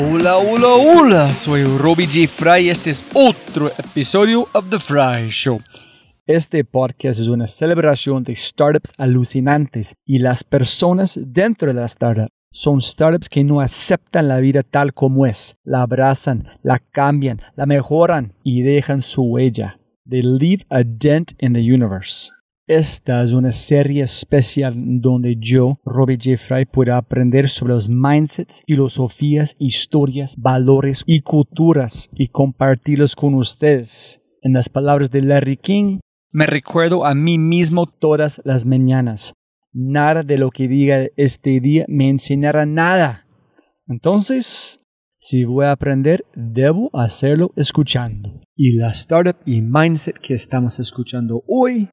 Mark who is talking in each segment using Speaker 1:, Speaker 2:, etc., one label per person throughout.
Speaker 1: Hola, hola, hola, soy Robbie J. Fry y este es otro episodio of The Fry Show. Este podcast es una celebración de startups alucinantes y las personas dentro de la startup son startups que no aceptan la vida tal como es, la abrazan, la cambian, la mejoran y dejan su huella. They leave a dent in the universe. Esta es una serie especial donde yo, Robbie J. Fry, pueda aprender sobre los mindsets, filosofías, historias, valores y culturas y compartirlos con ustedes. En las palabras de Larry King, me recuerdo a mí mismo todas las mañanas. Nada de lo que diga este día me enseñará nada. Entonces, si voy a aprender, debo hacerlo escuchando. Y la startup y mindset que estamos escuchando hoy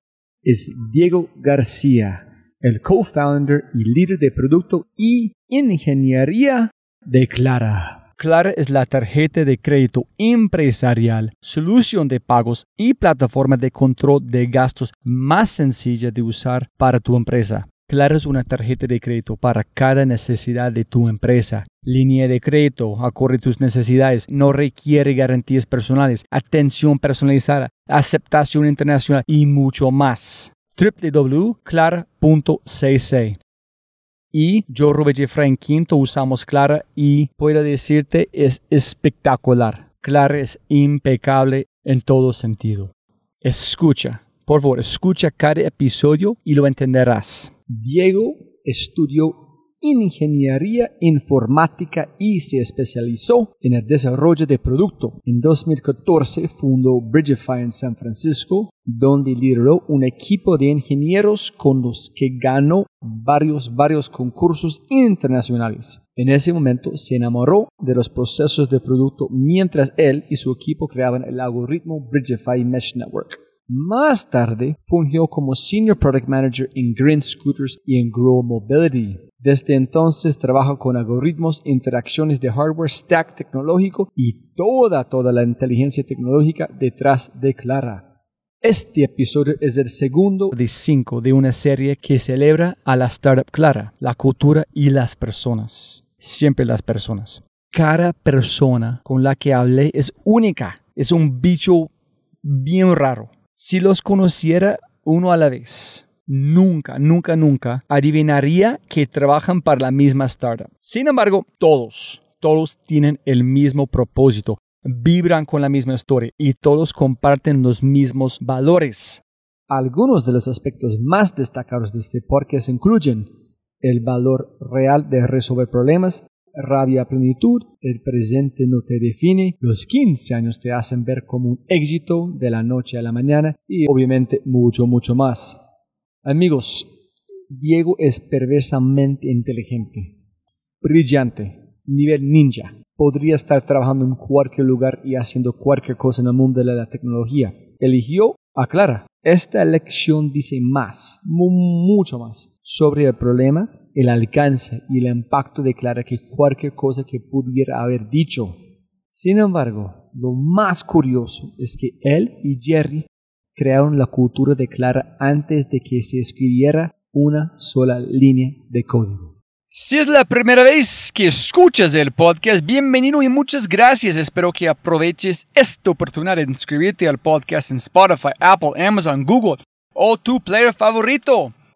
Speaker 1: es Diego García, el co-founder y líder de producto y ingeniería de Clara. Clara es la tarjeta de crédito empresarial, solución de pagos y plataforma de control de gastos más sencilla de usar para tu empresa. Clara es una tarjeta de crédito para cada necesidad de tu empresa. Línea de crédito, acorde a tus necesidades, no requiere garantías personales, atención personalizada, aceptación internacional y mucho más. www.clara.cc y yo, Robert Jeffrey Quinto, usamos Clara y puedo decirte es espectacular. Clara es impecable en todo sentido. Escucha, por favor, escucha cada episodio y lo entenderás. Diego estudió ingeniería informática y se especializó en el desarrollo de producto. En 2014 fundó Bridgify en San Francisco, donde lideró un equipo de ingenieros con los que ganó varios, varios concursos internacionales. En ese momento se enamoró de los procesos de producto mientras él y su equipo creaban el algoritmo Bridgify Mesh Network. Más tarde, fungió como Senior Product Manager en Green Scooters y en Grow Mobility. Desde entonces trabaja con algoritmos, interacciones de hardware, stack tecnológico y toda, toda la inteligencia tecnológica detrás de Clara. Este episodio es el segundo de cinco de una serie que celebra a la startup Clara, la cultura y las personas. Siempre las personas. Cada persona con la que hablé es única. Es un bicho bien raro. Si los conociera uno a la vez, nunca, nunca, nunca adivinaría que trabajan para la misma startup. Sin embargo, todos, todos tienen el mismo propósito, vibran con la misma historia y todos comparten los mismos valores. Algunos de los aspectos más destacados de este podcast incluyen el valor real de resolver problemas, rabia plenitud, el presente no te define, los 15 años te hacen ver como un éxito de la noche a la mañana y obviamente mucho, mucho más. Amigos, Diego es perversamente inteligente, brillante, nivel ninja. Podría estar trabajando en cualquier lugar y haciendo cualquier cosa en el mundo de la tecnología. Eligió a Clara. Esta elección dice más, mucho más, sobre el problema el alcance y el impacto de Clara que cualquier cosa que pudiera haber dicho. Sin embargo, lo más curioso es que él y Jerry crearon la cultura de Clara antes de que se escribiera una sola línea de código. Si es la primera vez que escuchas el podcast, bienvenido y muchas gracias. Espero que aproveches esta oportunidad de inscribirte al podcast en Spotify, Apple, Amazon, Google o tu player favorito.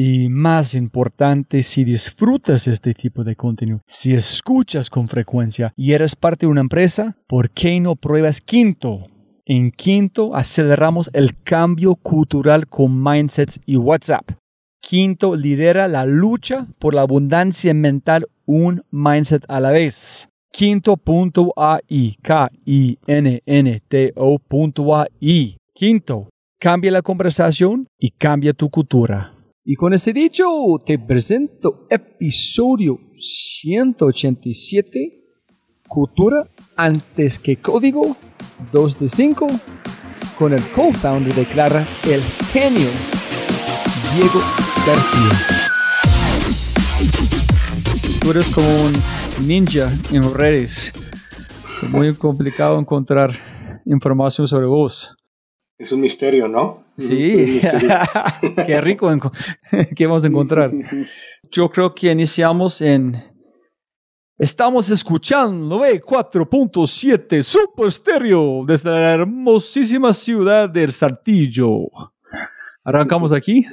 Speaker 1: Y más importante, si disfrutas este tipo de contenido, si escuchas con frecuencia y eres parte de una empresa, ¿por qué no pruebas Quinto? En quinto, aceleramos el cambio cultural con mindsets y WhatsApp. Quinto, lidera la lucha por la abundancia mental un mindset a la vez. Quinto punto AI, K-I-N-N-T-O punto AI. Quinto, cambia la conversación y cambia tu cultura. Y con ese dicho, te presento episodio 187, Cultura antes que código, 2 de 5, con el co-founder de Clara, el genio, Diego García. Tú eres como un ninja en redes. Es muy complicado encontrar información sobre vos.
Speaker 2: Es un misterio, ¿no?
Speaker 1: Sí, qué rico. ¿Qué vamos a encontrar? Yo creo que iniciamos en... Estamos escuchando 4.7 Super Stereo desde la hermosísima ciudad del Saltillo. ¿Arrancamos aquí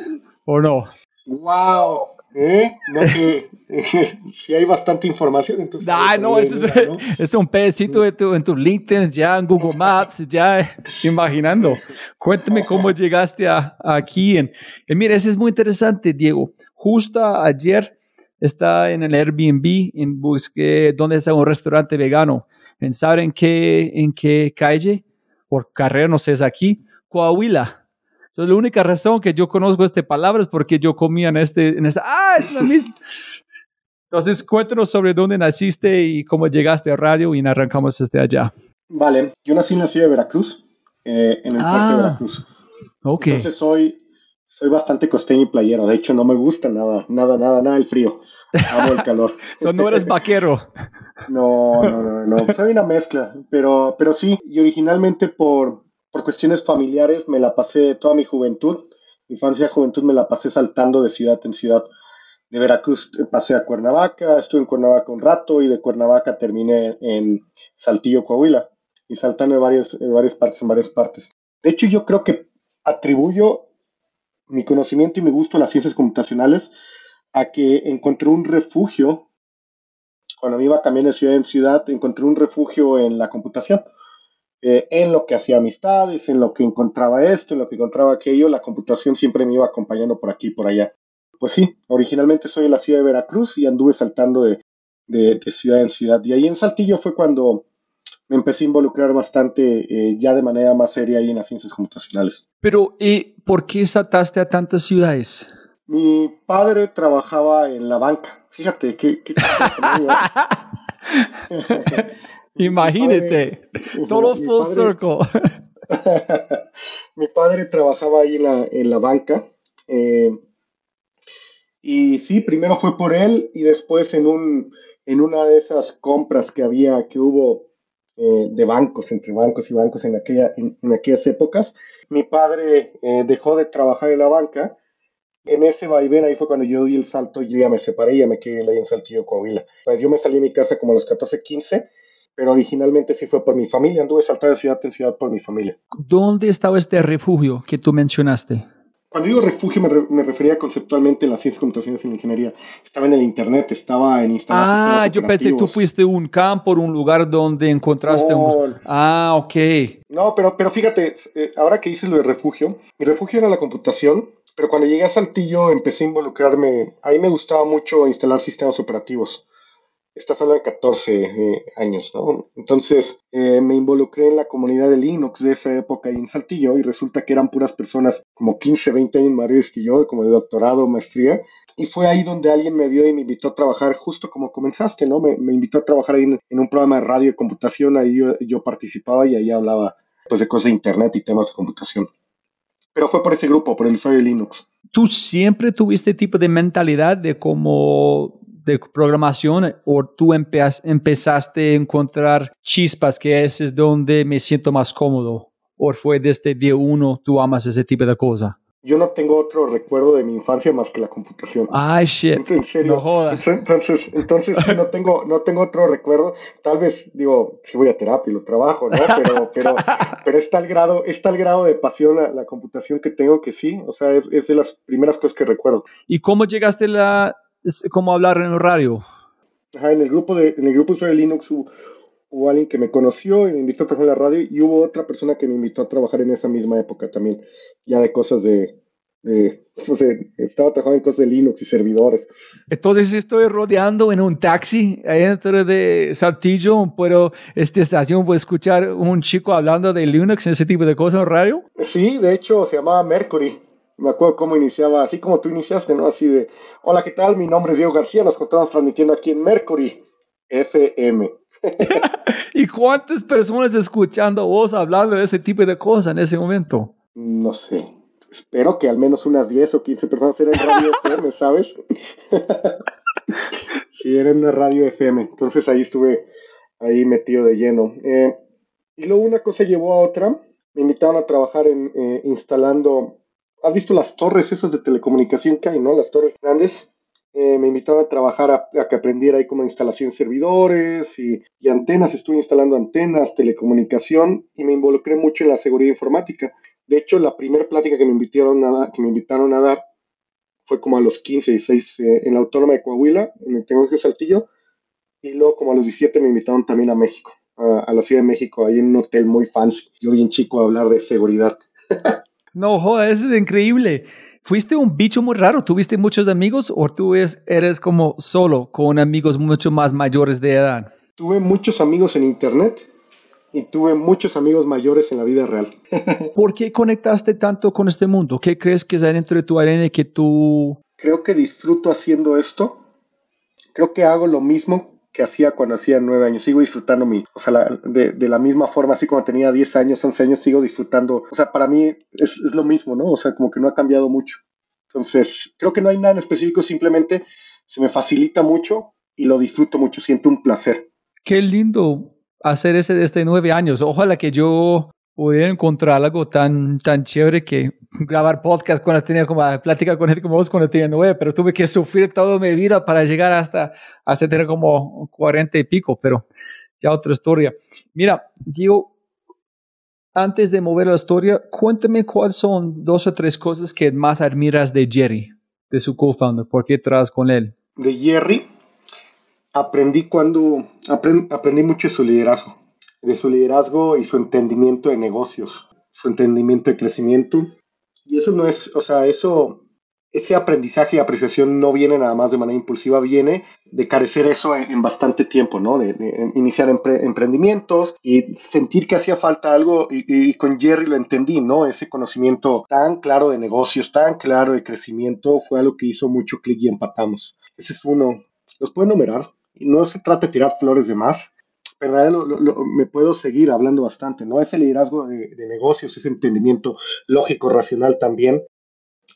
Speaker 1: o no?
Speaker 2: ¡Wow! ¿Eh? No que si hay bastante información, entonces.
Speaker 1: Ah, no, es, es, un pedacito de tu, en tu LinkedIn, ya en Google Maps, ya imaginando. Cuéntame cómo llegaste a, aquí. En, mira, eso es muy interesante, Diego. Justo ayer está en el Airbnb, en busqué dónde está un restaurante vegano. ¿En saber en qué, en qué calle? Por carrera, no sé, es aquí. Coahuila entonces, la única razón que yo conozco esta palabra es porque yo comía en este, en esa, ah, es la misma. Entonces, cuéntanos sobre dónde naciste y cómo llegaste a radio y arrancamos desde allá.
Speaker 2: Vale, yo nací en la ciudad de Veracruz, eh, en el ah, de Veracruz.
Speaker 1: Ok.
Speaker 2: Entonces soy, soy bastante costeño y playero. De hecho, no me gusta nada, nada, nada, nada el frío. Amo el calor.
Speaker 1: so, no eres vaquero.
Speaker 2: no, no, no, no. Soy una mezcla, pero, pero sí, y originalmente por, por cuestiones familiares me la pasé toda mi juventud, infancia y juventud me la pasé saltando de ciudad en ciudad. De Veracruz pasé a Cuernavaca, estuve en Cuernavaca un rato y de Cuernavaca terminé en Saltillo, Coahuila, y saltando de, varios, de varias partes en varias partes. De hecho, yo creo que atribuyo mi conocimiento y mi gusto a las ciencias computacionales a que encontré un refugio, cuando me iba también de ciudad en ciudad, encontré un refugio en la computación. Eh, en lo que hacía amistades, en lo que encontraba esto, en lo que encontraba aquello, la computación siempre me iba acompañando por aquí y por allá. Pues sí, originalmente soy de la ciudad de Veracruz y anduve saltando de, ciudad en ciudad. Y ahí en Saltillo fue cuando me empecé a involucrar bastante eh, ya de manera más seria ahí en las ciencias computacionales.
Speaker 1: Pero, ¿y por qué saltaste a tantas ciudades?
Speaker 2: Mi padre trabajaba en la banca. Fíjate, qué... qué
Speaker 1: Imagínate, todo full circle.
Speaker 2: mi padre trabajaba ahí en la, banca. Eh, y sí, primero fue por él y después en, un, en una de esas compras que había, que hubo eh, de bancos, entre bancos y bancos en, aquella, en, aquellas épocas, mi padre eh, dejó de trabajar en la banca. En ese vaivén ahí fue cuando yo di el salto y ya me separé y ya me quedé ahí en Saltillo, Coahuila. Pues yo me salí de mi casa como a los 14, 15 pero originalmente sí fue por mi familia, anduve saltando de ciudad en ciudad por mi familia.
Speaker 1: ¿Dónde estaba este refugio que tú mencionaste?
Speaker 2: Cuando digo refugio me, refería conceptualmente a las ciencias, computaciones y la ingeniería. Estaba en el internet, estaba en
Speaker 1: Instagram. Ah, yo pensé que tú fuiste un campo, un lugar donde encontraste un... Ah, ok.
Speaker 2: No, pero, pero fíjate, eh, ahora que dices lo de refugio, mi refugio era la computación, pero cuando llegué a Saltillo empecé a involucrarme, ahí me gustaba mucho instalar sistemas operativos estás hablando de 14 eh, años, ¿no? Entonces eh, me involucré en la comunidad de Linux de esa época ahí en Saltillo y resulta que eran puras personas como 15, 20 años mayores que yo, como de doctorado, maestría. Y fue ahí donde alguien me vio y me invitó a trabajar justo como comenzaste, ¿no? Me, invitó a trabajar ahí en, un programa de radio y computación, ahí yo, participaba y ahí hablaba pues de cosas de internet y temas de computación. Pero fue por ese grupo, por el usuario de Linux.
Speaker 1: ¿Tú siempre tuviste tipo de mentalidad de cómo de programación o tú empezaste a encontrar chispas que ese es donde me siento más cómodo? ¿O fue desde día uno tú amas ese tipo de cosa?
Speaker 2: Yo no tengo otro recuerdo de mi infancia más que la computación.
Speaker 1: Ay, shit.
Speaker 2: En serio.
Speaker 1: No jodas.
Speaker 2: Entonces, entonces no tengo, no tengo otro recuerdo. Tal vez, digo, si voy a terapia y lo trabajo, ¿no? Pero, pero, pero es tal grado, es tal grado de pasión la, la computación que tengo que sí. O sea, es, es, de las primeras cosas que recuerdo.
Speaker 1: ¿Y cómo llegaste la, es como hablar en el radio.
Speaker 2: Ajá, en el grupo de, en el grupo de Linux hubo, hubo alguien que me conoció y me invitó a trabajar en la radio y hubo otra persona que me invitó a trabajar en esa misma época también, ya de cosas de, no sé, estaba trabajando en cosas de Linux y servidores.
Speaker 1: Entonces estoy rodeando en un taxi dentro de Saltillo, pero esta estación puede escuchar un chico hablando de Linux y ese tipo de cosas en radio.
Speaker 2: Sí, de hecho se llamaba Mercury. Me acuerdo cómo iniciaba, así como tú iniciaste, ¿no? Así de, hola, ¿qué tal? Mi nombre es Diego García, nos encontramos transmitiendo aquí en Mercury FM.
Speaker 1: ¿Y cuántas personas escuchando vos hablando de ese tipo de cosas en ese momento?
Speaker 2: No sé. Espero que al menos unas 10 o 15 personas eran radio FM, ¿sabes? sí, era una radio FM. Entonces ahí estuve ahí metido de lleno. Eh, y luego una cosa llevó a otra. Me invitaron a trabajar en eh, instalando. ¿Has visto las torres esas de telecomunicación que hay, no? Las torres grandes. Eh, me invitaron a trabajar a, que aprendiera ahí como instalación de servidores y, y, antenas. Estuve instalando antenas, telecomunicación y me involucré mucho en la seguridad informática. De hecho, la primera plática que me invitaron a que me invitaron a dar fue como a los 15, 16 eh, en la Autónoma de Coahuila, en el Tecnológico Saltillo, y luego como a los 17 me invitaron también a México, a, la Ciudad de México, ahí en un hotel muy fancy. Yo bien chico a hablar de seguridad.
Speaker 1: no, joder, eso es increíble. ¿Fuiste un bicho muy raro? ¿Tuviste muchos amigos o tú eres como solo con amigos mucho más mayores de edad?
Speaker 2: Tuve muchos amigos en internet y tuve muchos amigos mayores en la vida real.
Speaker 1: ¿Por qué conectaste tanto con este mundo? ¿Qué crees que es dentro de tu ADN que tú...
Speaker 2: Creo que disfruto haciendo esto. Creo que hago lo mismo que hacía cuando hacía nueve años. Sigo disfrutando mi, o sea, de, de, la misma forma, así como tenía 10 años, 11 años, sigo disfrutando. O sea, para mí es, es, lo mismo, ¿no? O sea, como que no ha cambiado mucho. Entonces, creo que no hay nada en específico, simplemente se me facilita mucho y lo disfruto mucho, siento un placer.
Speaker 1: Qué lindo hacer ese desde nueve años. Ojalá que yo pudiera encontrar algo tan, tan chévere que grabar podcast cuando tenía como plática con gente como vos cuando tenía nueve, pero tuve que sufrir toda mi vida para llegar hasta, hasta tener como cuarenta y pico, pero ya otra historia. Mira, Diego, antes de mover la historia, cuéntame cuáles son dos o tres cosas que más admiras de Jerry, de su co-founder, ¿por qué traes con él?
Speaker 2: De Jerry, aprendí cuando aprendí mucho de su liderazgo, de su liderazgo y su entendimiento de negocios, su entendimiento de crecimiento. Y eso no es, o sea, eso, ese aprendizaje y apreciación no viene nada más de manera impulsiva, viene de carecer eso en, bastante tiempo, ¿no? De, iniciar emprendimientos y sentir que hacía falta algo y, y, con Jerry lo entendí, ¿no? Ese conocimiento tan claro de negocios, tan claro de crecimiento, fue algo que hizo mucho clic y empatamos. Ese es uno. ¿Los puedo enumerar? no se trata de tirar flores de más, pero me puedo seguir hablando bastante, ¿no? Ese liderazgo de, de negocios, ese entendimiento lógico, racional también,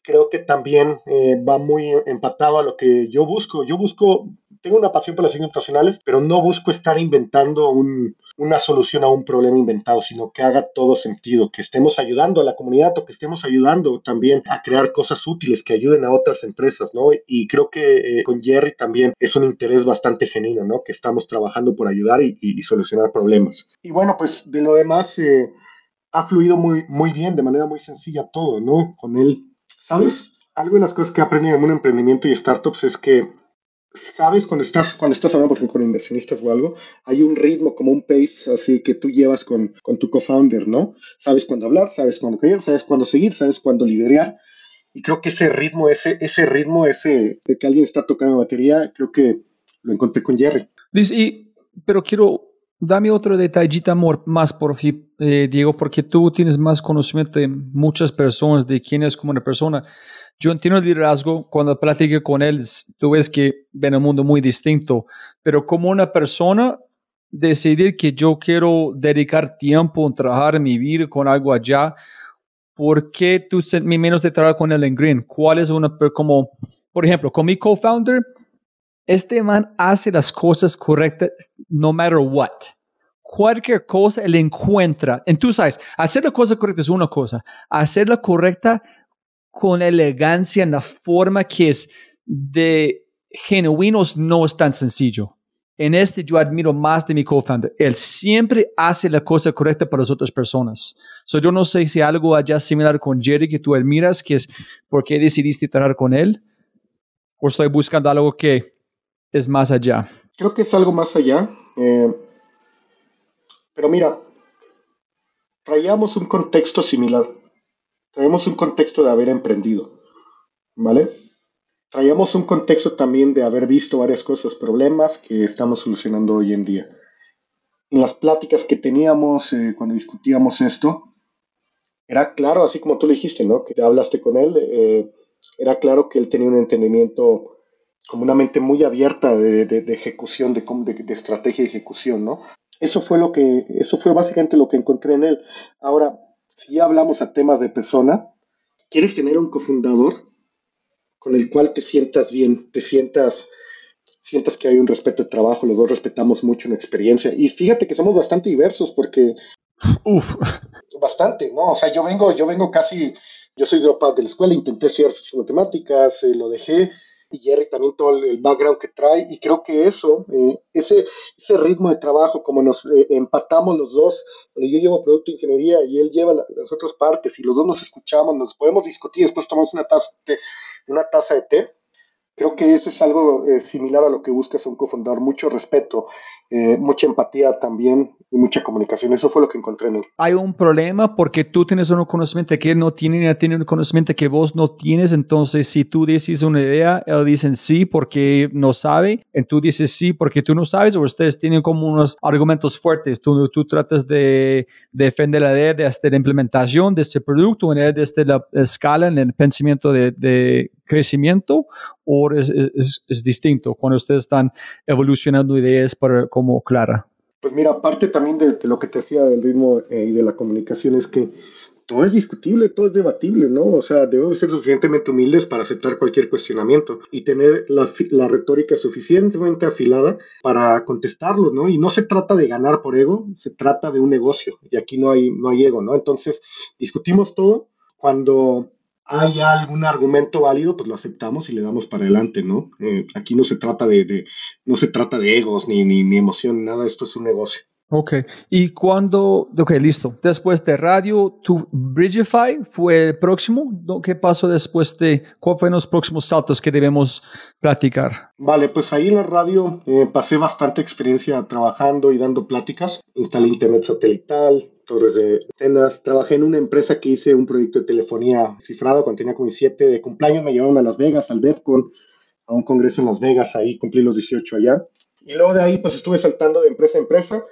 Speaker 2: creo que también eh, va muy empatado a lo que yo busco. Yo busco, tengo una pasión por las internacionales, pero no busco estar inventando una solución a un problema inventado, sino que haga todo sentido, que estemos ayudando a la comunidad o que estemos ayudando también a crear cosas útiles que ayuden a otras empresas, ¿no? Y creo que eh, con Jerry también es un interés bastante genuino, ¿no? Que estamos trabajando por ayudar y, solucionar problemas. Y bueno, pues de lo demás... Eh, ha fluido muy, muy bien, de manera muy sencilla todo, ¿no? Con él ¿Sabes? Algo de las cosas que he aprendido en un emprendimiento y startups es que, ¿sabes? Cuando estás, cuando estás hablando, por ejemplo, con inversionistas o algo, hay un ritmo, como un pace, así que tú llevas con, con tu co-founder, ¿no? Sabes cuándo hablar, sabes cuándo callar, sabes cuándo seguir, sabes cuándo liderar. Y creo que ese ritmo, ese, ese ritmo, ese de que alguien está tocando batería, creo que lo encontré con Jerry.
Speaker 1: y, pero quiero Dame otro detallito amor, más por fin, eh, Diego, porque tú tienes más conocimiento de muchas personas, de quién es como una persona. Yo entiendo el liderazgo, cuando platiqué con él, tú ves que ven un mundo muy distinto, pero como una persona, decidir que yo quiero dedicar tiempo en trabajar, mi vida con algo allá, ¿por qué tú menos de trabajar con él en Green? ¿Cuál es una, como, por ejemplo, con mi co-founder, este man hace las cosas correctas no matter what. Cualquier cosa él encuentra. Entonces, hacer la cosa correcta es una cosa. Hacerla correcta con elegancia en la forma que es de genuinos no es tan sencillo. En este yo admiro más de mi co-founder. Él siempre hace la cosa correcta para las otras personas. So, yo no sé si algo allá similar con Jerry que tú admiras, que es por qué decidiste trabajar con él, o estoy buscando algo que es más allá.
Speaker 2: Creo que es algo más allá. Eh, Pero mira, traíamos un contexto similar. Traíamos un contexto de haber emprendido, ¿vale? Traíamos un contexto también de haber visto varias cosas, problemas que estamos solucionando hoy en día. En las pláticas que teníamos eh, cuando discutíamos esto, era claro, así como tú le dijiste, ¿no? Que te hablaste con él, eh, era claro que él tenía un entendimiento como una mente muy abierta de, de, ejecución, de, de, estrategia de ejecución, ¿no? Eso fue lo que, eso fue básicamente lo que encontré en él. Ahora, si ya hablamos a temas de persona, ¿quieres tener un cofundador con el cual te sientas bien, te sientas, sientas que hay un respeto de trabajo, los dos respetamos mucho una experiencia. Y fíjate que somos bastante diversos porque...
Speaker 1: Uf.
Speaker 2: Bastante, ¿no? O sea, yo vengo, yo vengo casi, yo soy dropout de la escuela, intenté estudiar matemáticas, eh, lo dejé, y Jerry también todo el, background que trae y creo que eso, eh, ese, ese ritmo de trabajo, como nos eh, empatamos los dos, yo llevo producto de ingeniería y él lleva las otras partes y los dos nos escuchamos, nos podemos discutir, después tomamos una taza una taza de té, creo que eso es algo eh, similar a lo que buscas un cofundador, mucho respeto, mucha empatía también y mucha comunicación. Eso fue lo que encontré en él.
Speaker 1: Hay un problema porque tú tienes un conocimiento que él no tiene, y tiene un conocimiento que vos no tienes. Entonces, si tú dices una idea, él dice sí porque no sabe, y tú dices sí porque tú no sabes, o ustedes tienen como unos argumentos fuertes. Tú, tú tratas de, defender la idea desde la implementación de este producto, en desde la escala, en el pensamiento de, de crecimiento, o es, es, es, distinto cuando ustedes están evolucionando ideas para, como Clara.
Speaker 2: Pues mira, aparte también de, lo que te decía del ritmo eh, y de la comunicación es que todo es discutible, todo es debatible, ¿no? O sea, debemos ser suficientemente humildes para aceptar cualquier cuestionamiento y tener la, retórica suficientemente afilada para contestarlo, ¿no? Y no se trata de ganar por ego, se trata de un negocio y aquí no hay, no hay ego, ¿no? Entonces, discutimos todo cuando hay algún argumento válido, pues lo aceptamos y le damos para adelante, ¿no? Eh, aquí no se trata de, no se trata de egos ni, ni, ni emoción, nada, esto es un negocio.
Speaker 1: Ok, y cuando, ok, listo. Después de radio, tu Bridgify fue el próximo. ¿Qué pasó después de, cuáles fueron los próximos saltos que debemos platicar?
Speaker 2: Vale, pues ahí en la radio eh, pasé bastante experiencia trabajando y dando pláticas. Instalé internet satelital, torres de antenas. Trabajé en una empresa que hice un proyecto de telefonía cifrado cuando tenía como 7 de cumpleaños. Me llevaron a Las Vegas, al DEFCON, a un congreso en Las Vegas. Ahí cumplí los 18 allá. Y luego de ahí pues estuve saltando de empresa a empresa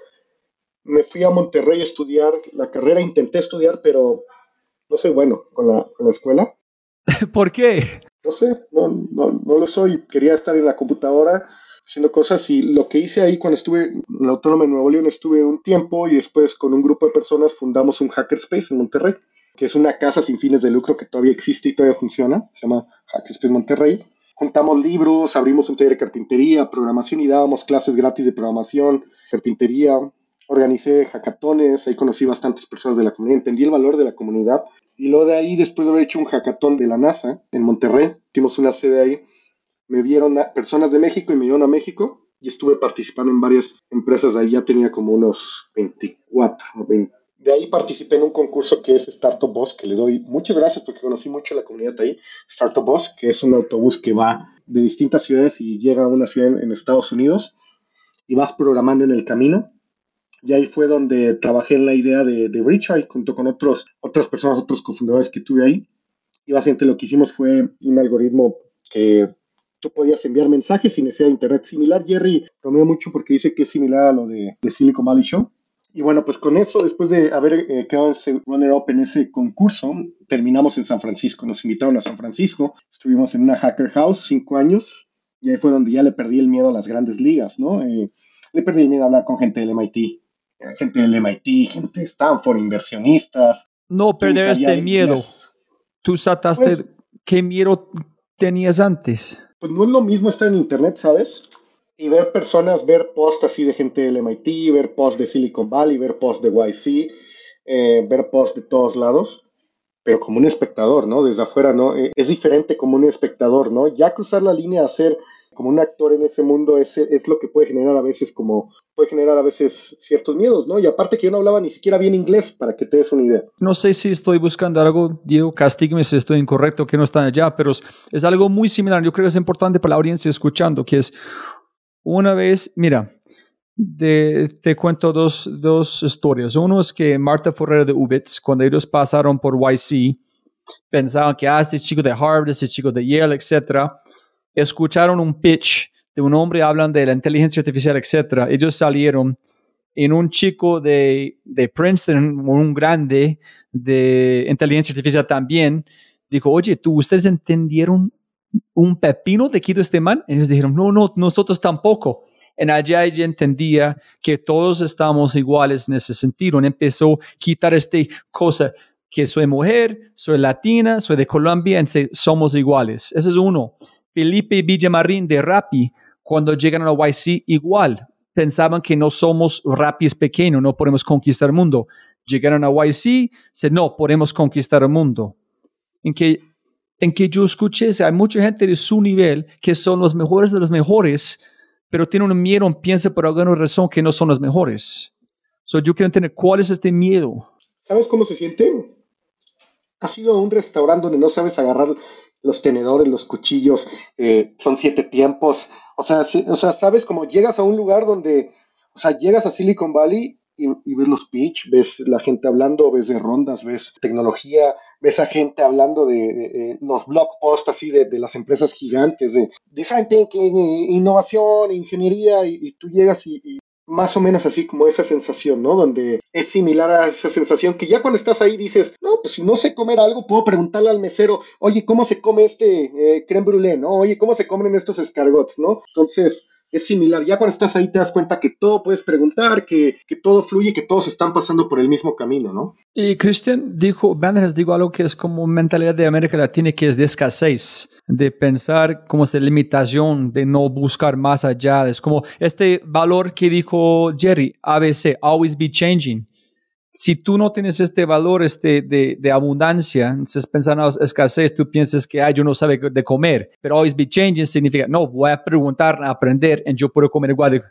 Speaker 2: me fui a Monterrey a estudiar la carrera, intenté estudiar, pero no soy bueno con la, escuela.
Speaker 1: ¿Por qué?
Speaker 2: No sé, no, no, no, lo soy. Quería estar en la computadora haciendo cosas y lo que hice ahí cuando estuve en la Autónoma de Nuevo León estuve un tiempo y después con un grupo de personas fundamos un Hackerspace en Monterrey, que es una casa sin fines de lucro que todavía existe y todavía funciona, se llama Hackerspace Monterrey. Juntamos libros, abrimos un taller de carpintería, programación y dábamos clases gratis de programación, carpintería, organicé hackatones, ahí conocí bastantes personas de la comunidad, entendí el valor de la comunidad. Y luego de ahí, después de haber hecho un hackatón de la NASA en Monterrey, hicimos una sede ahí, me vieron personas de México y me vieron a México y estuve participando en varias empresas. Ahí ya tenía como unos 24 o 20. De ahí participé en un concurso que es Startup Boss, que le doy muchas gracias porque conocí mucho la comunidad ahí. Startup Boss, que es un autobús que va de distintas ciudades y llega a una ciudad en Estados Unidos y vas programando en el camino y ahí fue donde trabajé en la idea de, de Richard junto con otros, otras personas, otros cofundadores que tuve ahí. Y básicamente lo que hicimos fue un algoritmo que tú podías enviar mensajes sin necesidad de internet. Similar, Jerry bromea mucho porque dice que es similar a lo de, de Silicon Valley Show. Y bueno, pues con eso, después de haber eh, quedado ese runner-up en ese concurso, terminamos en San Francisco. Nos invitaron a San Francisco. Estuvimos en una hacker house cinco años. Y ahí fue donde ya le perdí el miedo a las grandes ligas, ¿no? Eh, le perdí el miedo a hablar con gente del MIT gente del MIT, gente de Stanford, inversionistas.
Speaker 1: No perder este miedo. Tú sataste, pues ¿qué miedo tenías antes?
Speaker 2: Pues no es lo mismo estar en Internet, ¿sabes? Y ver personas, ver posts así de gente del MIT, ver posts de Silicon Valley, ver posts de YC, eh, ver posts de todos lados, pero como un espectador, ¿no? Desde afuera, ¿no? Eh, es diferente como un espectador, ¿no? Ya cruzar la línea a ser como un actor en ese mundo es, es lo que puede generar a veces como puede generar a veces ciertos miedos, ¿no? Y aparte que yo no hablaba ni siquiera bien inglés, para que te des una idea.
Speaker 1: No sé si estoy buscando algo, Diego, castígame si estoy incorrecto, que no están allá, pero es algo muy similar. Yo creo que es importante para la audiencia escuchando, que es una vez, mira, te cuento dos, dos historias. Uno es que Marta Ferrer de Ubitz, cuando ellos pasaron por YC, pensaban que ah, este chico de Harvard, este chico de Yale, etc. Escucharon un pitch de un hombre hablan de la inteligencia artificial, etc. Ellos salieron en un chico de, de Princeton, un grande de inteligencia artificial también, dijo, oye, ¿tú, ustedes entendieron un pepino de Kido este man? Y ellos dijeron, no, no, nosotros tampoco. En allá ella entendía que todos estamos iguales en ese sentido. Empezó a quitar esta cosa que soy mujer, soy latina, soy de Colombia, somos iguales. Eso es uno. Felipe Villamarín de Rappi, cuando llegan a la YC, igual. Pensaban que no somos Rappi es pequeño, no podemos conquistar el mundo. Llegaron a YC, se no, podemos conquistar el mundo. En que, en que yo escuché, hay mucha gente de su nivel que son los mejores de los mejores, pero tienen un miedo, piensa por alguna razón que no son los mejores. So, yo quiero entender cuál es este miedo.
Speaker 2: ¿Sabes cómo se siente? Has ido a un restaurante donde no sabes agarrar los tenedores, los cuchillos, eh, son siete tiempos. O sea, sí, o sea, sabes cómo llegas a un lugar donde, o sea, llegas a Silicon Valley y, ves los pitch, ves la gente hablando, ves de rondas, ves tecnología, ves a gente hablando de, los blog posts así de, las empresas gigantes, de design thinking, innovación, ingeniería, y, y tú llegas y, y más o menos así como esa sensación, ¿no? Donde es similar a esa sensación que ya cuando estás ahí dices, no, pues si no sé comer algo, puedo preguntarle al mesero, oye, ¿cómo se come este eh, creme brûlée, no? Oye, ¿cómo se comen estos escargots, no? Entonces, es similar. Ya cuando estás ahí te das cuenta que todo puedes preguntar, que, que todo fluye, que todos están pasando por el mismo camino, ¿no?
Speaker 1: Y Christian dijo, Banderas dijo algo que es como mentalidad de América Latina, que es de escasez, de pensar como es de limitación, de no buscar más allá. Es como este valor que dijo Jerry, ABC, always be changing. Si tú no tienes este valor este de, abundancia, entonces pensando en escasez, tú piensas que ah, yo no sabe de comer. Pero always be changing significa, no, voy a preguntar, a aprender, y yo puedo comer igual.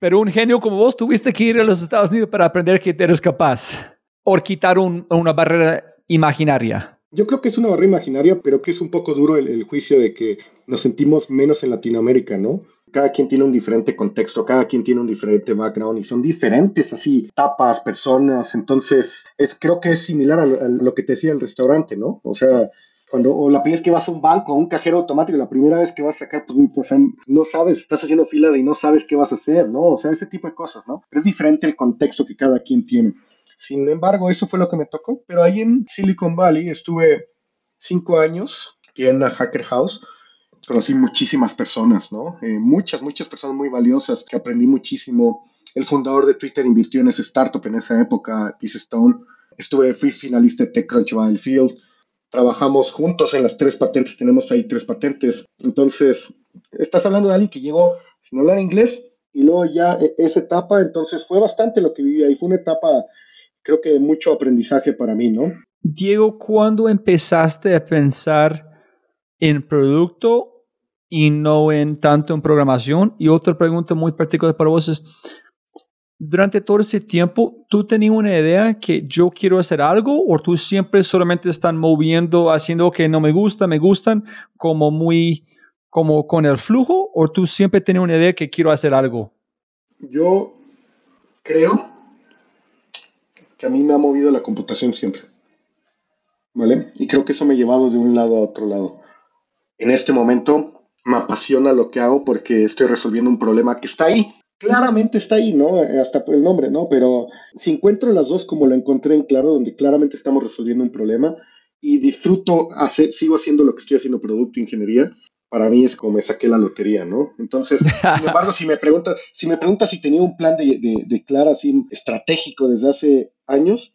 Speaker 1: Pero un genio como vos tuviste que ir a los Estados Unidos para aprender que eres capaz. O quitar un, una barrera imaginaria.
Speaker 2: Yo creo que es una barrera imaginaria, pero que es un poco duro el, el juicio de que nos sentimos menos en Latinoamérica, ¿no? Cada quien tiene un diferente contexto, cada quien tiene un diferente background y son diferentes así, tapas, personas, entonces es, creo que es similar a lo, que te decía el restaurante, ¿no? O sea, cuando o la primera vez que vas a un banco, a un cajero automático, la primera vez que vas a sacar, pues, pues no sabes, estás haciendo fila y no sabes qué vas a hacer, ¿no? O sea, ese tipo de cosas, ¿no? Pero es diferente el contexto que cada quien tiene. Sin embargo, eso fue lo que me tocó, pero ahí en Silicon Valley estuve cinco años, en la Hacker House, conocí muchísimas personas, ¿no? Eh, muchas, muchas personas muy valiosas que aprendí muchísimo. El fundador de Twitter invirtió en ese startup en esa época, Peace Stone. Estuve, fui finalista de TechCrunch Battlefield. Trabajamos juntos en las tres patentes, tenemos ahí tres patentes. Entonces, estás hablando de alguien que llegó sin hablar inglés y luego ya esa etapa, entonces fue bastante lo que viví ahí. Fue una etapa, creo que mucho aprendizaje para mí, ¿no?
Speaker 1: Diego, ¿cuándo empezaste a pensar en producto y no en tanto en programación. Y otra pregunta muy particular para vos es, durante todo ese tiempo, ¿tú tenías una idea que yo quiero hacer algo o tú siempre solamente están moviendo, haciendo que no me gusta, me gustan, como muy, como con el flujo o tú siempre tenías una idea que quiero hacer algo?
Speaker 2: Yo creo que a mí me ha movido la computación siempre. ¿Vale? Y creo que eso me ha llevado de un lado a otro lado. En este momento me apasiona lo que hago porque estoy resolviendo un problema que está ahí. Claramente está ahí, ¿no? Hasta por el nombre, ¿no? Pero si encuentro las dos como lo encontré en claro, donde claramente estamos resolviendo un problema y disfruto, hacer, sigo haciendo lo que estoy haciendo, producto, ingeniería, para mí es como me saqué la lotería, ¿no? Entonces, sin embargo, si me preguntas si, me pregunta si tenía un plan de, de, de Clara así estratégico desde hace años,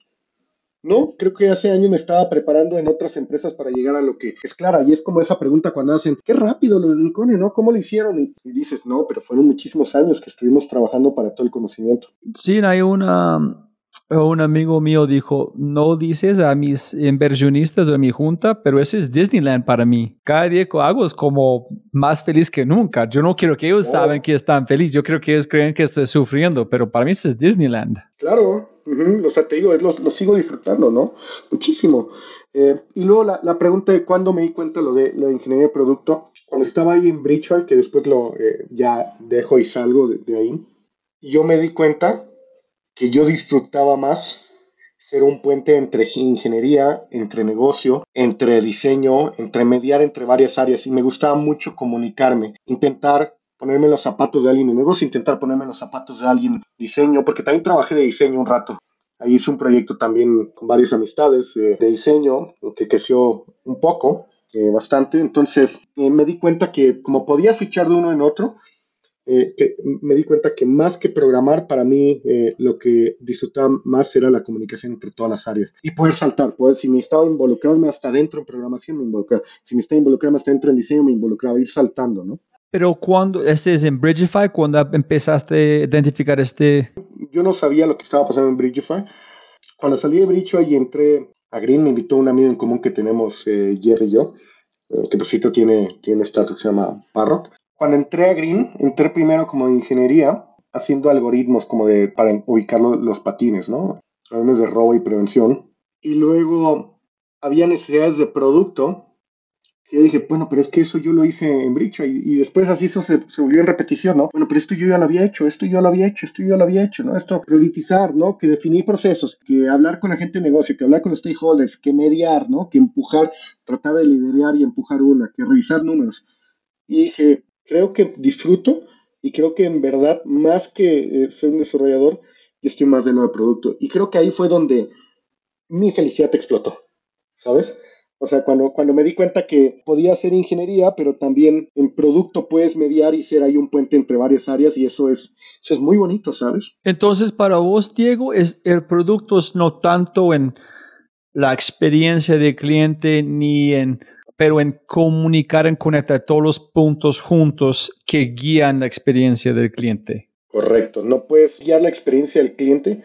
Speaker 2: no, creo que hace años me estaba preparando en otras empresas para llegar a lo que es clara. Y es como esa pregunta cuando hacen, qué rápido lo de Lincoln, ¿no? ¿Cómo lo hicieron? Y, y, dices, no, pero fueron muchísimos años que estuvimos trabajando para todo el conocimiento.
Speaker 1: Sí, hay una... Un amigo mío dijo, no dices a mis inversionistas o a mi junta, pero ese es Disneyland para mí. Cada día que hago es como más feliz que nunca. Yo no quiero que ellos oh. saben que están felices, yo creo que ellos creen que estoy sufriendo, pero para mí ese es Disneyland.
Speaker 2: Claro, Uh. O sea, te digo, lo, lo, sigo disfrutando, ¿no? Muchísimo. Eh, y luego la, la, pregunta de cuándo me di cuenta lo de la ingeniería de producto, cuando estaba ahí en Bridgewater, que después lo eh, ya dejo y salgo de, de, ahí, yo me di cuenta que yo disfrutaba más ser un puente entre ingeniería, entre negocio, entre diseño, entre mediar entre varias áreas y me gustaba mucho comunicarme, intentar ponerme los zapatos de alguien de negocio, intentar ponerme los zapatos de alguien diseño, porque también trabajé de diseño un rato. Ahí hice un proyecto también con varias amistades eh, de diseño, que creció un poco, eh, bastante. Entonces eh, me di cuenta que como podía fichar de uno en otro, que me di cuenta que más que programar, para mí lo que disfrutaba más era la comunicación entre todas las áreas y poder saltar. Poder, si necesitaba involucrarme hasta dentro en programación, me involucraba. Si necesitaba involucrarme hasta dentro en diseño, me involucraba, ir saltando, ¿no?
Speaker 1: Pero cuando, este es en Bridgify, cuando empezaste a identificar este...
Speaker 2: Yo no sabía lo que estaba pasando en Bridgify. Cuando salí de Bridgify y entré a Green, me invitó un amigo en común que tenemos, eh, Jerry y yo, eh, que por cierto tiene, tiene startup que se llama Parrot. Cuando entré a Green, entré primero como ingeniería, haciendo algoritmos como de, para ubicar los patines, ¿no? Algoritmos de robo y prevención. Y luego había necesidades de producto yo dije, bueno, pero es que eso yo lo hice en Bricha y, después así eso se, volvió en repetición, ¿no? Bueno, pero esto yo ya lo había hecho, esto yo lo había hecho, esto yo lo había hecho, ¿no? Esto, priorizar, ¿no? Que definir procesos, que hablar con la gente de negocio, que hablar con los stakeholders, que mediar, ¿no? Que empujar, tratar de liderar y empujar una, que revisar números. Y dije, creo que disfruto y creo que en verdad, más que eh, ser un desarrollador, yo estoy más de lado de producto. Y creo que ahí fue donde mi felicidad explotó, ¿sabes? O sea, cuando, cuando me di cuenta que podía hacer ingeniería, pero también en producto puedes mediar y ser ahí un puente entre varias áreas y eso es, eso es muy bonito, ¿sabes?
Speaker 1: Entonces, para vos, Diego, es, el producto es no tanto en la experiencia del cliente ni en pero en comunicar, en conectar todos los puntos juntos que guían la experiencia del cliente.
Speaker 2: Correcto, no puedes guiar la experiencia del cliente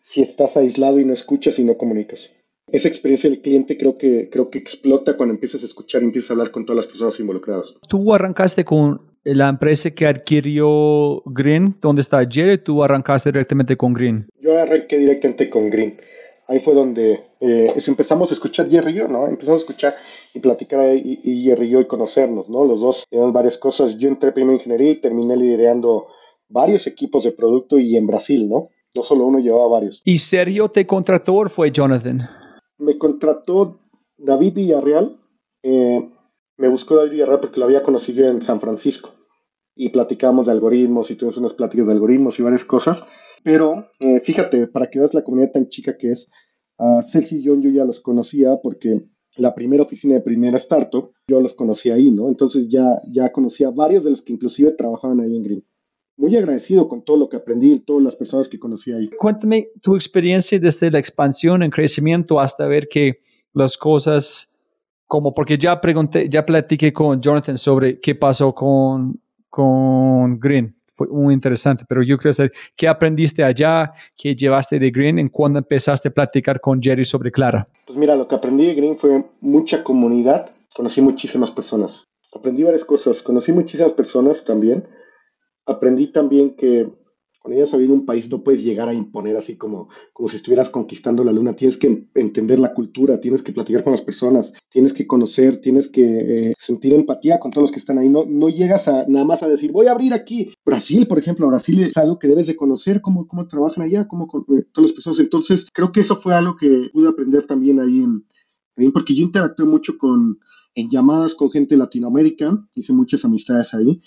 Speaker 2: si estás aislado y no escuchas y no comunicas esa experiencia del cliente creo que, creo que explota cuando empiezas a escuchar y empiezas a hablar con todas las personas involucradas.
Speaker 1: Tú arrancaste con la empresa que adquirió Green, ¿dónde está Jerry? ¿Tú arrancaste directamente con Green?
Speaker 2: Yo arranqué directamente con Green. Ahí fue donde eh, empezamos a escuchar Jerry y yo, ¿no? Empezamos a escuchar y platicar y, y Jerry y yo y conocernos, ¿no? Los dos tenemos varias cosas. Yo entré primero en ingeniería y terminé liderando varios equipos de producto y en Brasil, ¿no? No solo uno, llevaba varios.
Speaker 1: ¿Y Sergio te contrató o fue Jonathan?
Speaker 2: Me contrató David Villarreal. Eh, me buscó David Villarreal porque lo había conocido en San Francisco y platicábamos de algoritmos y tuvimos unas pláticas de algoritmos y varias cosas. Pero eh, fíjate, para que veas la comunidad tan chica que es, a Sergio y John yo ya los conocía porque la primera oficina de primera startup, yo los conocí ahí, ¿no? Entonces ya, ya conocía a varios de los que inclusive trabajaban ahí en Green muy agradecido con todo lo que aprendí, todas las personas que conocí ahí.
Speaker 1: Cuéntame tu experiencia desde la expansión en crecimiento hasta ver que las cosas, como porque ya pregunté, ya platiqué con Jonathan sobre qué pasó con, con Green. Fue muy interesante, pero yo quiero saber qué aprendiste allá, qué llevaste de Green en cuando empezaste a platicar con Jerry sobre Clara.
Speaker 2: Pues mira, lo que aprendí de Green fue mucha comunidad, conocí muchísimas personas. Aprendí varias cosas, conocí muchísimas personas también aprendí también que cuando ya sabido un país no puedes llegar a imponer así como, como si estuvieras conquistando la luna. Tienes que entender la cultura, tienes que platicar con las personas, tienes que conocer, tienes que eh, sentir empatía con todos los que están ahí. No, no llegas a nada más a decir, voy a abrir aquí. Brasil, por ejemplo, Brasil es algo que debes de conocer, cómo, cómo trabajan allá, cómo con, eh, todas las personas. Entonces, creo que eso fue algo que pude aprender también ahí en, porque yo interactué mucho con, en llamadas con gente de Latinoamérica, hice muchas amistades ahí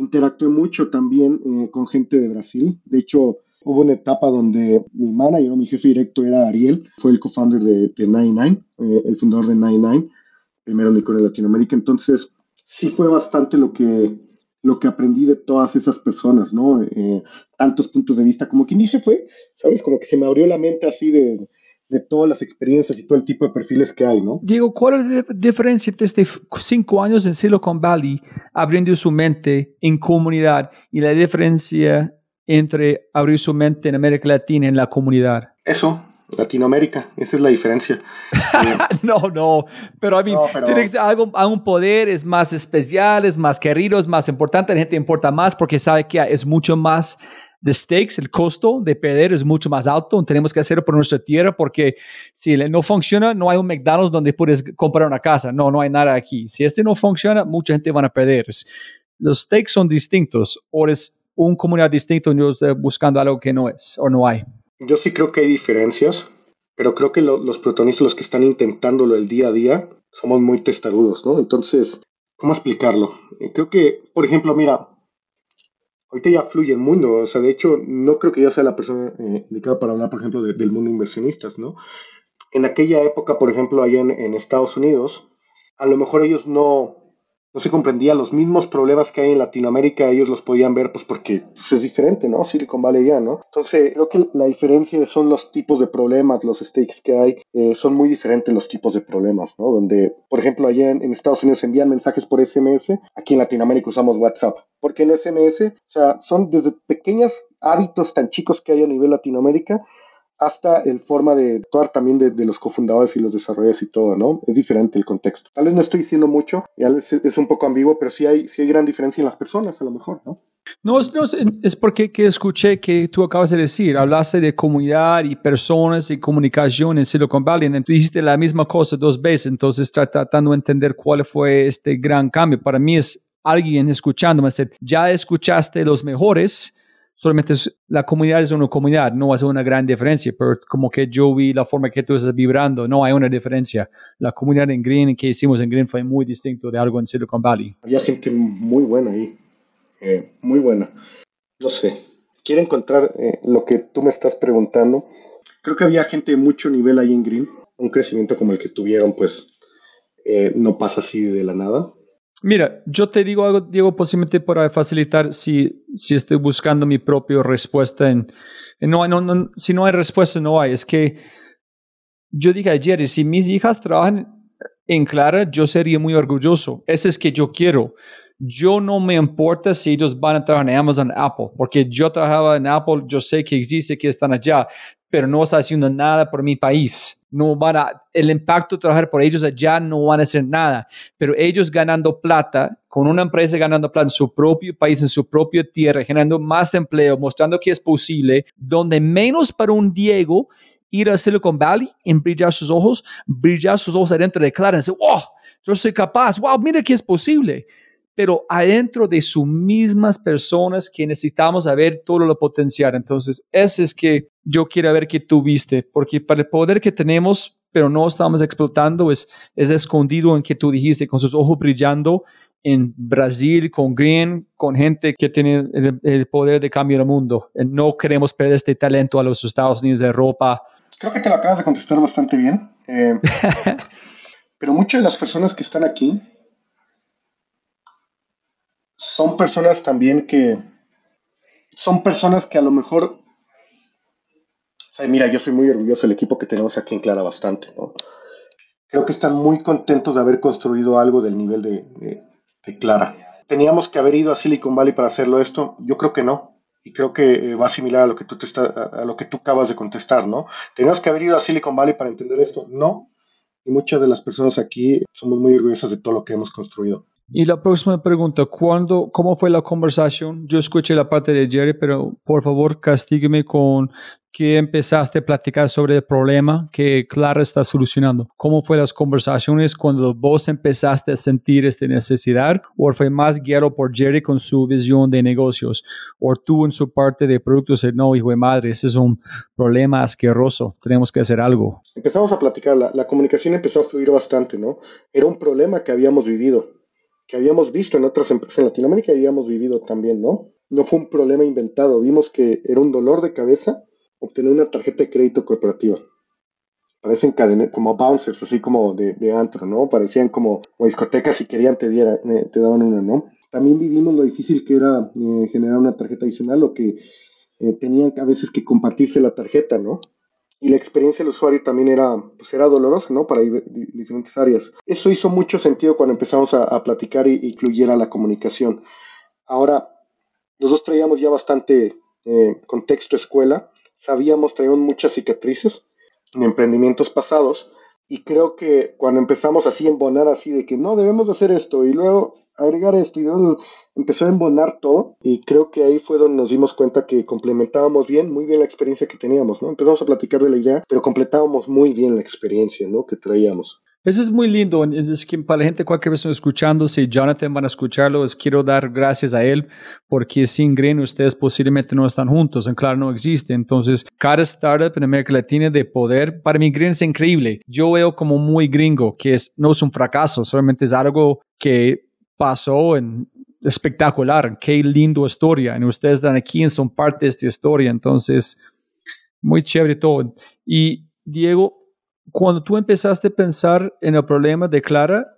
Speaker 2: interactué mucho también eh, con gente de Brasil. De hecho, hubo una etapa donde mi manager, mi jefe directo era Ariel, fue el co-founder de, de 99, eh, el fundador de 99, primero unicornio de Latinoamérica. Entonces, sí fue bastante lo que, lo que aprendí de todas esas personas, ¿no? Eh, tantos puntos de vista, como quien dice fue, ¿sabes? Como que se me abrió la mente así de, de todas las experiencias y todo el tipo de perfiles que hay, ¿no?
Speaker 1: Diego, ¿cuál es la diferencia desde cinco años en Silicon Valley abriendo su mente en comunidad y la diferencia entre abrir su mente en América Latina en la comunidad?
Speaker 2: Eso, Latinoamérica, esa es la diferencia.
Speaker 1: no, no, pero a mí tiene algo, a un poder, es más especial, es más querido, es más importante, la gente importa más porque sabe que es mucho más de stakes, el costo de perder es mucho más alto. Tenemos que hacerlo por nuestra tierra porque si no funciona, no hay un McDonald's donde puedes comprar una casa. No, no hay nada aquí. Si este no funciona, mucha gente van a perder. Los stakes son distintos. O eres una comunidad estoy buscando algo que no es o no hay.
Speaker 2: Yo sí creo que hay diferencias, pero creo que los protagonistas, los que están intentándolo el día a día, somos muy testarudos, ¿no? Entonces, ¿cómo explicarlo? Creo que, por ejemplo, mira, ahorita ya fluye el mundo, o sea, de hecho, no creo que yo sea la persona eh, indicada para hablar, por ejemplo, del mundo inversionistas, ¿no? En aquella época, por ejemplo, allá en Estados Unidos, a lo mejor ellos no, no se comprendían los mismos problemas que hay en Latinoamérica, ellos los podían ver pues porque pues, es diferente, ¿no? Silicon Valley ya, ¿no? Entonces, creo que la diferencia son los tipos de problemas, los stakes que hay, eh, son muy diferentes los tipos de problemas, ¿no? Donde, por ejemplo, allá en, Estados Unidos envían mensajes por SMS, aquí en Latinoamérica usamos WhatsApp. Porque en SMS, o sea, son desde pequeños hábitos tan chicos que hay a nivel Latinoamérica hasta el forma de actuar también de, los cofundadores y los desarrolladores y todo, ¿no? Es diferente el contexto. Tal vez no estoy diciendo mucho, es, un poco ambiguo, pero sí hay, sí hay gran diferencia en las personas, a lo mejor, ¿no?
Speaker 1: No, es, es porque que escuché que tú acabas de decir, hablaste de comunidad y personas y comunicación en Silicon Valley, y tú dijiste la misma cosa dos veces, entonces tratando de entender cuál fue este gran cambio. Para mí es alguien escuchándome, decir, ya escuchaste los mejores, solamente la comunidad es una comunidad, no hace una gran diferencia, pero como que yo vi la forma que tú estás vibrando, no hay una diferencia. La comunidad en Green que hicimos en Green fue muy distinto de algo en Silicon Valley.
Speaker 2: Había gente muy buena ahí, eh, muy buena. No sé, quiero encontrar eh, lo que tú me estás preguntando. Creo que había gente de mucho nivel ahí en Green. Un crecimiento como el que tuvieron, pues eh, no pasa así de la nada.
Speaker 1: Mira, yo te digo algo, Diego, posiblemente para facilitar si, si estoy buscando mi propia respuesta. En, no, no, no, si no hay respuesta, no hay. Es que yo dije ayer, si mis hijas trabajan en Clara, yo sería muy orgulloso. Ese es que yo quiero. Yo no me importa si ellos van a trabajar en Amazon, Apple, porque yo trabajaba en Apple, yo sé que existe, que están allá, pero no está haciendo nada por mi país. No van a, el impacto de trabajar por ellos allá no van a hacer nada, pero ellos ganando plata, con una empresa ganando plata en su propio país, en su propia tierra, generando más empleo, mostrando que es posible, donde menos para un Diego ir a Silicon Valley y brillar sus ojos, brillar sus ojos adentro de Clara y decir, wow, yo soy capaz, wow, mira que es posible pero adentro de sus mismas personas que necesitamos saber todo lo potencial. Entonces, ese es que yo quiero ver que tú viste, porque para el poder que tenemos, pero no estamos explotando, es, es escondido en que tú dijiste, con sus ojos brillando en Brasil, con Green, con gente que tiene el, poder de cambiar el mundo. No queremos perder este talento a los Estados Unidos de Europa.
Speaker 2: Creo que te lo acabas de contestar bastante bien. Eh, pero muchas de las personas que están aquí son personas también que son personas que a lo mejor o sea, mira, yo soy muy orgulloso del equipo que tenemos aquí en Clara bastante, ¿no? Creo que están muy contentos de haber construido algo del nivel de, Clara. ¿Teníamos que haber ido a Silicon Valley para hacerlo esto? Yo creo que no. Y creo que eh, va similar a lo que tú te está, a lo que tú acabas de contestar, ¿no? ¿Teníamos que haber ido a Silicon Valley para entender esto? No. Y muchas de las personas aquí somos muy orgullosas de todo lo que hemos construido.
Speaker 1: Y la próxima pregunta, ¿cuándo, ¿cómo fue la conversación? Yo escuché la parte de Jerry, pero por favor castígueme con que empezaste a platicar sobre el problema que Clara está solucionando. ¿Cómo fue las conversaciones cuando vos empezaste a sentir esta necesidad? ¿O fue más guiado por Jerry con su visión de negocios? ¿O tú en su parte de productos, no, hijo de madre, ese es un problema asqueroso, tenemos que hacer algo?
Speaker 2: Empezamos a platicar, la, la comunicación empezó a fluir bastante, ¿no? Era un problema que habíamos vivido que habíamos visto en otras empresas en Latinoamérica y habíamos vivido también, ¿no? No fue un problema inventado, vimos que era un dolor de cabeza obtener una tarjeta de crédito corporativa. Parecen como bouncers, así como de, de antro, ¿no? Parecían como, discotecas si querían te, diera, eh, te daban una, ¿no? También vivimos lo difícil que era eh, generar una tarjeta adicional o que eh, tenían a veces que compartirse la tarjeta, ¿no? Y la experiencia del usuario también era, pues era dolorosa, ¿no? Para diferentes áreas. Eso hizo mucho sentido cuando empezamos a, platicar y, y, fluyera la comunicación. Ahora, los dos traíamos ya bastante eh, contexto escuela, sabíamos, traíamos muchas cicatrices en emprendimientos pasados, y creo que cuando empezamos así a embonar así de que no debemos hacer esto, y luego agregar esto y empezó a embonar todo y creo que ahí fue donde nos dimos cuenta que complementábamos bien, muy bien la experiencia que teníamos, ¿no? Empezamos a platicar de la idea, pero completábamos muy bien la experiencia, ¿no? Que traíamos.
Speaker 1: Eso es muy lindo. Es que para la gente, cualquier persona escuchando, si Jonathan van a escucharlo, les quiero dar gracias a él, porque sin Green ustedes posiblemente no están juntos. En claro, no existe. Entonces, cada startup en América Latina de poder, para mí Green es increíble. Yo veo como muy gringo, que es, no es un fracaso, solamente es algo que pasó en espectacular. Qué lindo historia. Y ustedes están aquí y son parte de esta historia. Entonces, muy chévere todo. Y Diego, cuando tú empezaste a pensar en el problema de Clara,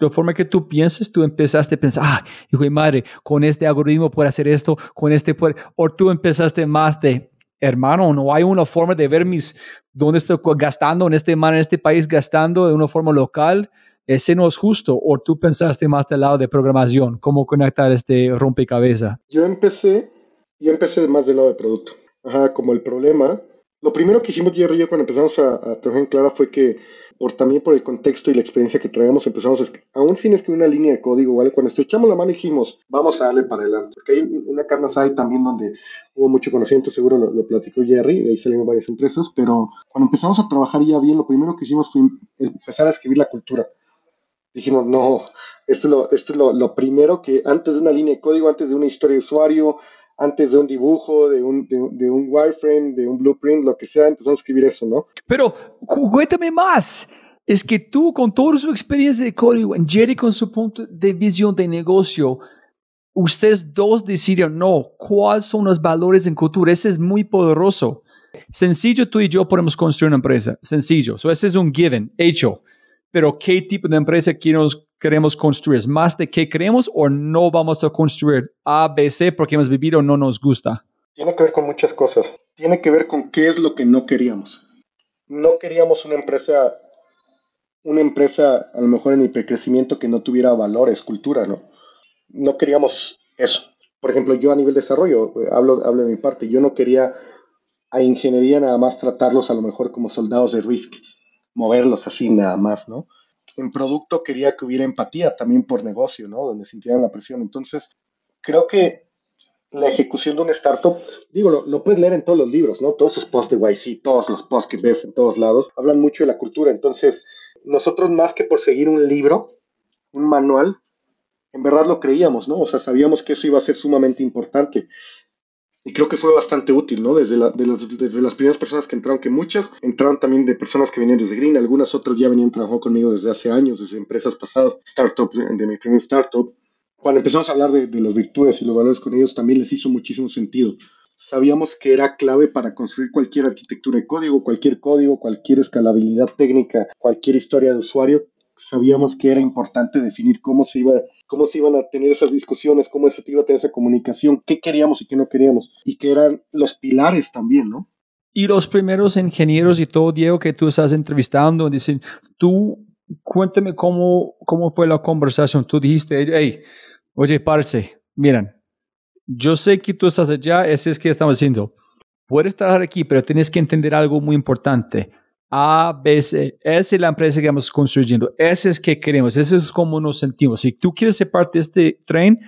Speaker 1: de forma que tú piensas, tú empezaste a pensar, ah, hijo de madre, con este algoritmo puedo hacer esto, con este puede, o tú empezaste más de, hermano, no hay una forma de ver mis, dónde estoy gastando en este en este país, gastando de una forma local, ese no es justo, o tú pensaste más del lado de programación, cómo conectar este rompecabezas.
Speaker 2: Yo empecé, yo empecé más del lado de producto, ajá, como el problema lo primero que hicimos Jerry y yo cuando empezamos a, trabajar en Clara fue que, por también por el contexto y la experiencia que traíamos, empezamos, a, aún sin escribir una línea de código, ¿vale? Cuando estrechamos la mano dijimos, vamos a darle para adelante. Porque hay una carne ahí también donde hubo mucho conocimiento, seguro lo, platicó Jerry, de ahí salieron varias empresas, pero cuando empezamos a trabajar ya bien, lo primero que hicimos fue empezar a escribir la cultura. Dijimos, no, esto es, lo, esto es lo, lo primero que antes de una línea de código, antes de una historia de usuario, antes de un dibujo, de un, de, un wireframe, de un blueprint, lo que sea, empezamos a escribir eso, ¿no?
Speaker 1: Pero cuéntame más. Es que tú, con toda su experiencia de código, Jerry con su punto de visión de negocio, ustedes dos decidieron, no, cuáles son los valores en cultura. Ese es muy poderoso. Sencillo, tú y yo podemos construir una empresa. Sencillo. So, ese es un given, hecho. Pero, ¿qué tipo de empresa queremos construir? más de qué queremos o no vamos a construir A, B, porque hemos vivido o no nos gusta?
Speaker 2: Tiene que ver con muchas cosas. Tiene que ver con qué es lo que no queríamos. No queríamos una empresa, una empresa a lo mejor en hipercrecimiento que no tuviera valores, cultura, ¿no? No queríamos eso. Por ejemplo, yo a nivel de desarrollo, eh, hablo, hablo de mi parte, yo no quería a ingeniería nada más tratarlos a lo mejor como soldados de Risk, moverlos así nada más, ¿no? en producto quería que hubiera empatía también por negocio, ¿no? Donde sintieran la presión. Entonces, creo que la ejecución de un startup, digo, lo, puedes leer en todos los libros, ¿no? Todos esos posts de YC, todos los posts que ves en todos lados, hablan mucho de la cultura. Entonces, nosotros más que por seguir un libro, un manual, en verdad lo creíamos, ¿no? O sea, sabíamos que eso iba a ser sumamente importante y creo que fue bastante útil, ¿no? Desde, la, desde las primeras personas que entraron, que muchas entraron también de personas que venían desde Green, algunas otras ya venían trabajando conmigo desde hace años, desde empresas pasadas, startups, de, mi primer startup. Cuando empezamos a hablar de, de las virtudes y los valores con ellos, también les hizo muchísimo sentido. Sabíamos que era clave para construir cualquier arquitectura de código, cualquier código, cualquier escalabilidad técnica, cualquier historia de usuario, sabíamos que era importante definir cómo se iba cómo se iban a tener esas discusiones, cómo se iba a tener esa comunicación, qué queríamos y qué no queríamos, y que eran los pilares también, ¿no?
Speaker 1: Y los primeros ingenieros y todo, Diego, que tú estás entrevistando, dicen, tú cuéntame cómo, cómo fue la conversación. Tú dijiste, hey, oye, parce, miren, yo sé que tú estás allá, ese es que estamos haciendo. Puedes estar aquí, pero tienes que entender algo muy importante. A, B, C. Esa es la empresa que estamos construyendo. Ese es que queremos. Ese es como nos sentimos. Si tú quieres ser parte de este tren,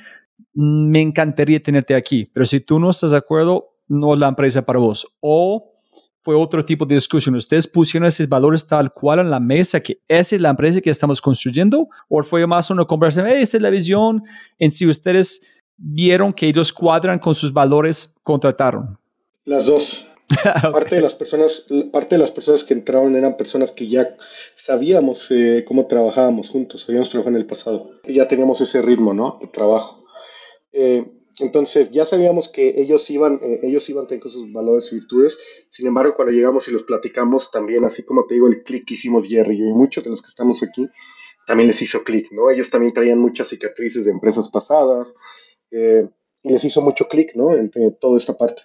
Speaker 1: me encantaría tenerte aquí. Pero si tú no estás de acuerdo, no es la empresa para vos. O fue otro tipo de discusión. Ustedes pusieron esos valores tal cual en la mesa, que esa es la empresa que estamos construyendo. O fue más una conversación, esa es la visión. En si ustedes vieron que ellos cuadran con sus valores, contrataron.
Speaker 2: Las dos. Parte, de las personas, parte de las personas que entraron eran personas que ya sabíamos eh, cómo trabajábamos juntos, habíamos trabajado en el pasado, ya teníamos ese ritmo, ¿no? De trabajo. Eh, entonces ya sabíamos que ellos iban, eh, ellos iban tener sus valores y virtudes. Sin embargo, cuando llegamos y los platicamos, también, así como te digo, el clic que hicimos Jerry y muchos de los que estamos aquí, también les hizo clic, ¿no? Ellos también traían muchas cicatrices de empresas pasadas y les hizo mucho clic, ¿no? Entre toda esta parte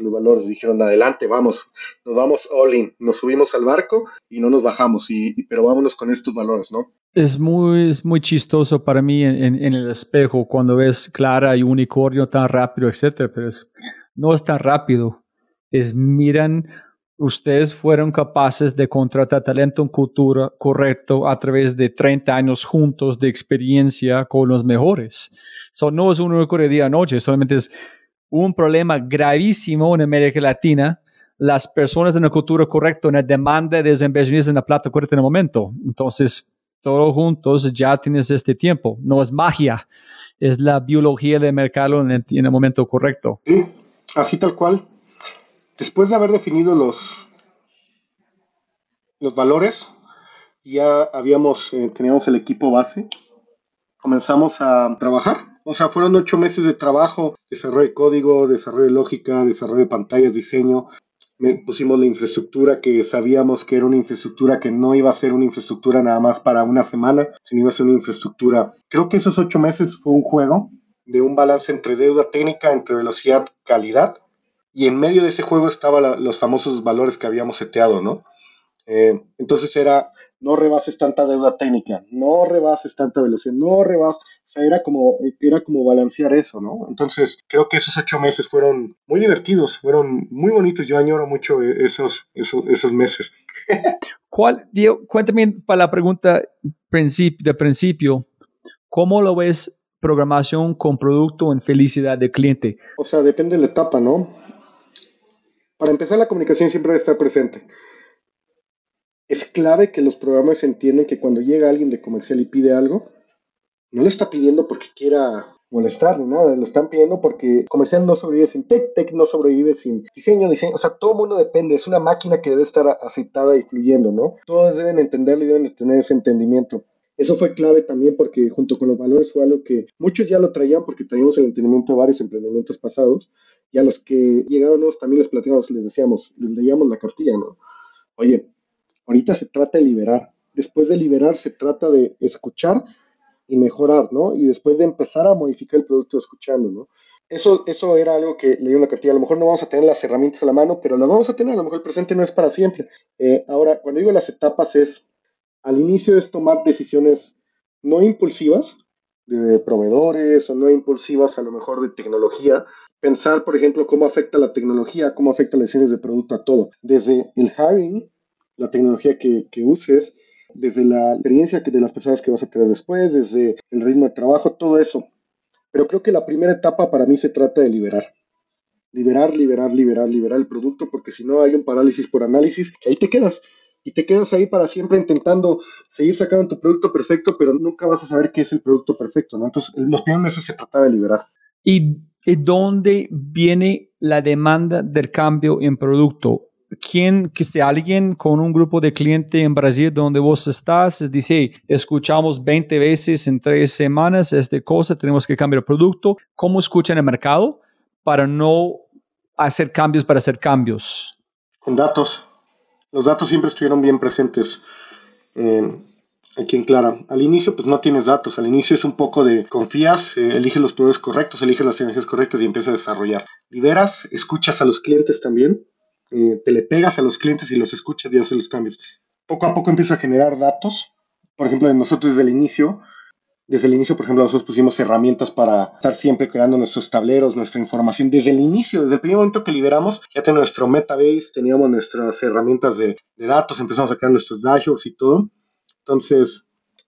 Speaker 2: los valores dijeron, adelante, vamos, nos vamos all in, nos subimos al barco y no nos bajamos, y, pero vámonos con estos valores, ¿no?
Speaker 1: Es muy, es muy chistoso para mí en, el espejo cuando ves Clara y Unicornio tan rápido, etcétera, pero es, no es tan rápido. Es, miran, ustedes fueron capaces de contratar talento en cultura correcto a través de 30 años juntos de experiencia con los mejores. So, no es un único día a noche, solamente es un problema gravísimo en América Latina las personas en la cultura correcta, en la demanda de los inversionistas en la plata correcta en el momento. Entonces, todos juntos ya tienes este tiempo. No es magia, es la biología del mercado en el, en el momento correcto.
Speaker 2: Sí, así tal cual. Después de haber definido los, los valores, ya habíamos, eh, teníamos el equipo base, comenzamos a trabajar. O sea, fueron ocho meses de trabajo, desarrollo de código, desarrollo de lógica, desarrollo de pantallas, diseño. Me pusimos la infraestructura que sabíamos que era una infraestructura que no iba a ser una infraestructura nada más para una semana, sino iba a ser una infraestructura. Creo que esos ocho meses fue un juego de un balance entre deuda técnica, entre velocidad, calidad, y en medio de ese juego estaban los famosos valores que habíamos seteado, ¿no? Eh, entonces era no rebases tanta deuda técnica, no rebases tanta velocidad, no rebases, o sea, era como, era como balancear eso, ¿no? Entonces, creo que esos ocho meses fueron muy divertidos, fueron muy bonitos, yo añoro mucho esos, esos, esos meses.
Speaker 1: ¿Cuál, Diego, cuéntame para la pregunta de principio, ¿cómo lo ves programación con producto en felicidad del cliente?
Speaker 2: O sea, depende de la etapa, ¿no? Para empezar, la comunicación siempre debe estar presente es clave que los programas entiendan que cuando llega alguien de comercial y pide algo, no le está pidiendo porque quiera molestar ni nada, lo están pidiendo porque comercial no sobrevive sin tech, tech no sobrevive sin diseño, diseño, o sea, todo mundo depende, es una máquina que debe estar aceptada y fluyendo, ¿no? Todos deben entenderlo y deben tener ese entendimiento. Eso fue clave también porque junto con los valores fue algo que muchos ya lo traían porque traíamos el entendimiento de varios emprendimientos pasados y a los que llegaron también les platicamos, les decíamos, les leíamos la cartilla, ¿no? Oye, Ahorita se trata de liberar. Después de liberar se trata de escuchar y mejorar, ¿no? Y después de empezar a modificar el producto escuchando, ¿no? Eso, eso era algo que leí en la cartilla. A lo mejor no vamos a tener las herramientas a la mano, pero las vamos a tener. A lo mejor el presente no es para siempre. Eh, ahora, cuando digo las etapas es, al inicio es tomar decisiones no impulsivas de proveedores o no impulsivas a lo mejor de tecnología. Pensar, por ejemplo, cómo afecta la tecnología, cómo afecta las decisiones de producto a todo. Desde el hiring, la tecnología que, uses, desde la experiencia que de las personas que vas a tener después, desde el ritmo de trabajo, todo eso. Pero creo que la primera etapa para mí se trata de liberar. Liberar, liberar, liberar, liberar el producto, porque si no hay un parálisis por análisis, ahí te quedas. Y te quedas ahí para siempre intentando seguir sacando tu producto perfecto, pero nunca vas a saber qué es el producto perfecto, ¿no? Entonces, los primeros meses se trataba de liberar.
Speaker 1: ¿Y, ¿Y dónde viene la demanda del cambio en producto? Quien, que sea alguien con un grupo de clientes en Brasil donde vos estás, dice, escuchamos 20 veces en tres semanas esta cosa, tenemos que cambiar el producto. ¿Cómo escuchan el mercado para no hacer cambios para hacer cambios?
Speaker 2: Con datos. Los datos siempre estuvieron bien presentes. Eh, aquí en Clara. Al inicio, pues no tienes datos. Al inicio es un poco de confías, eh, elige los proveedores correctos, elige las energías correctas y empieza a desarrollar. Liberas, escuchas a los clientes también eh, te le pegas a los clientes y los escuchas y haces los cambios. Poco a poco empieza a generar datos. Por ejemplo, nosotros desde el inicio, desde el inicio, por ejemplo, nosotros pusimos herramientas para estar siempre creando nuestros tableros, nuestra información. Desde el inicio, desde el primer momento que liberamos, ya teníamos nuestro metabase, teníamos nuestras herramientas de, de datos, empezamos a crear nuestros dashboards y todo. Entonces,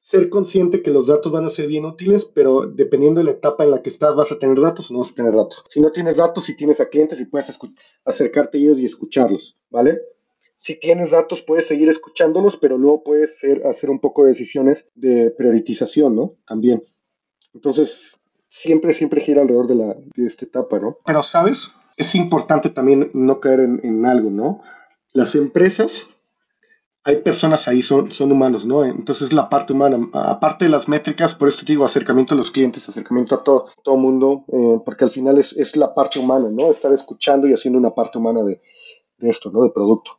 Speaker 2: ser consciente que los datos van a ser bien útiles, pero dependiendo de la etapa en la que estás, vas a tener datos o no vas a tener datos. Si no tienes datos, si tienes a clientes y puedes acercarte a ellos y escucharlos, ¿vale? Si tienes datos, puedes seguir escuchándolos, pero luego puedes hacer un poco de decisiones de priorización, ¿no? También. Entonces, siempre, siempre gira alrededor de, la, de esta etapa, ¿no? Pero, ¿sabes? Es importante también no caer en, en algo, ¿no? Las empresas hay personas ahí, son, son humanos, ¿no? Entonces la parte humana, aparte de las métricas, por esto digo acercamiento a los clientes, acercamiento a todo, todo mundo, eh, porque al final es, es, la parte humana, ¿no? Estar escuchando y haciendo una parte humana de, de esto, ¿no? De producto.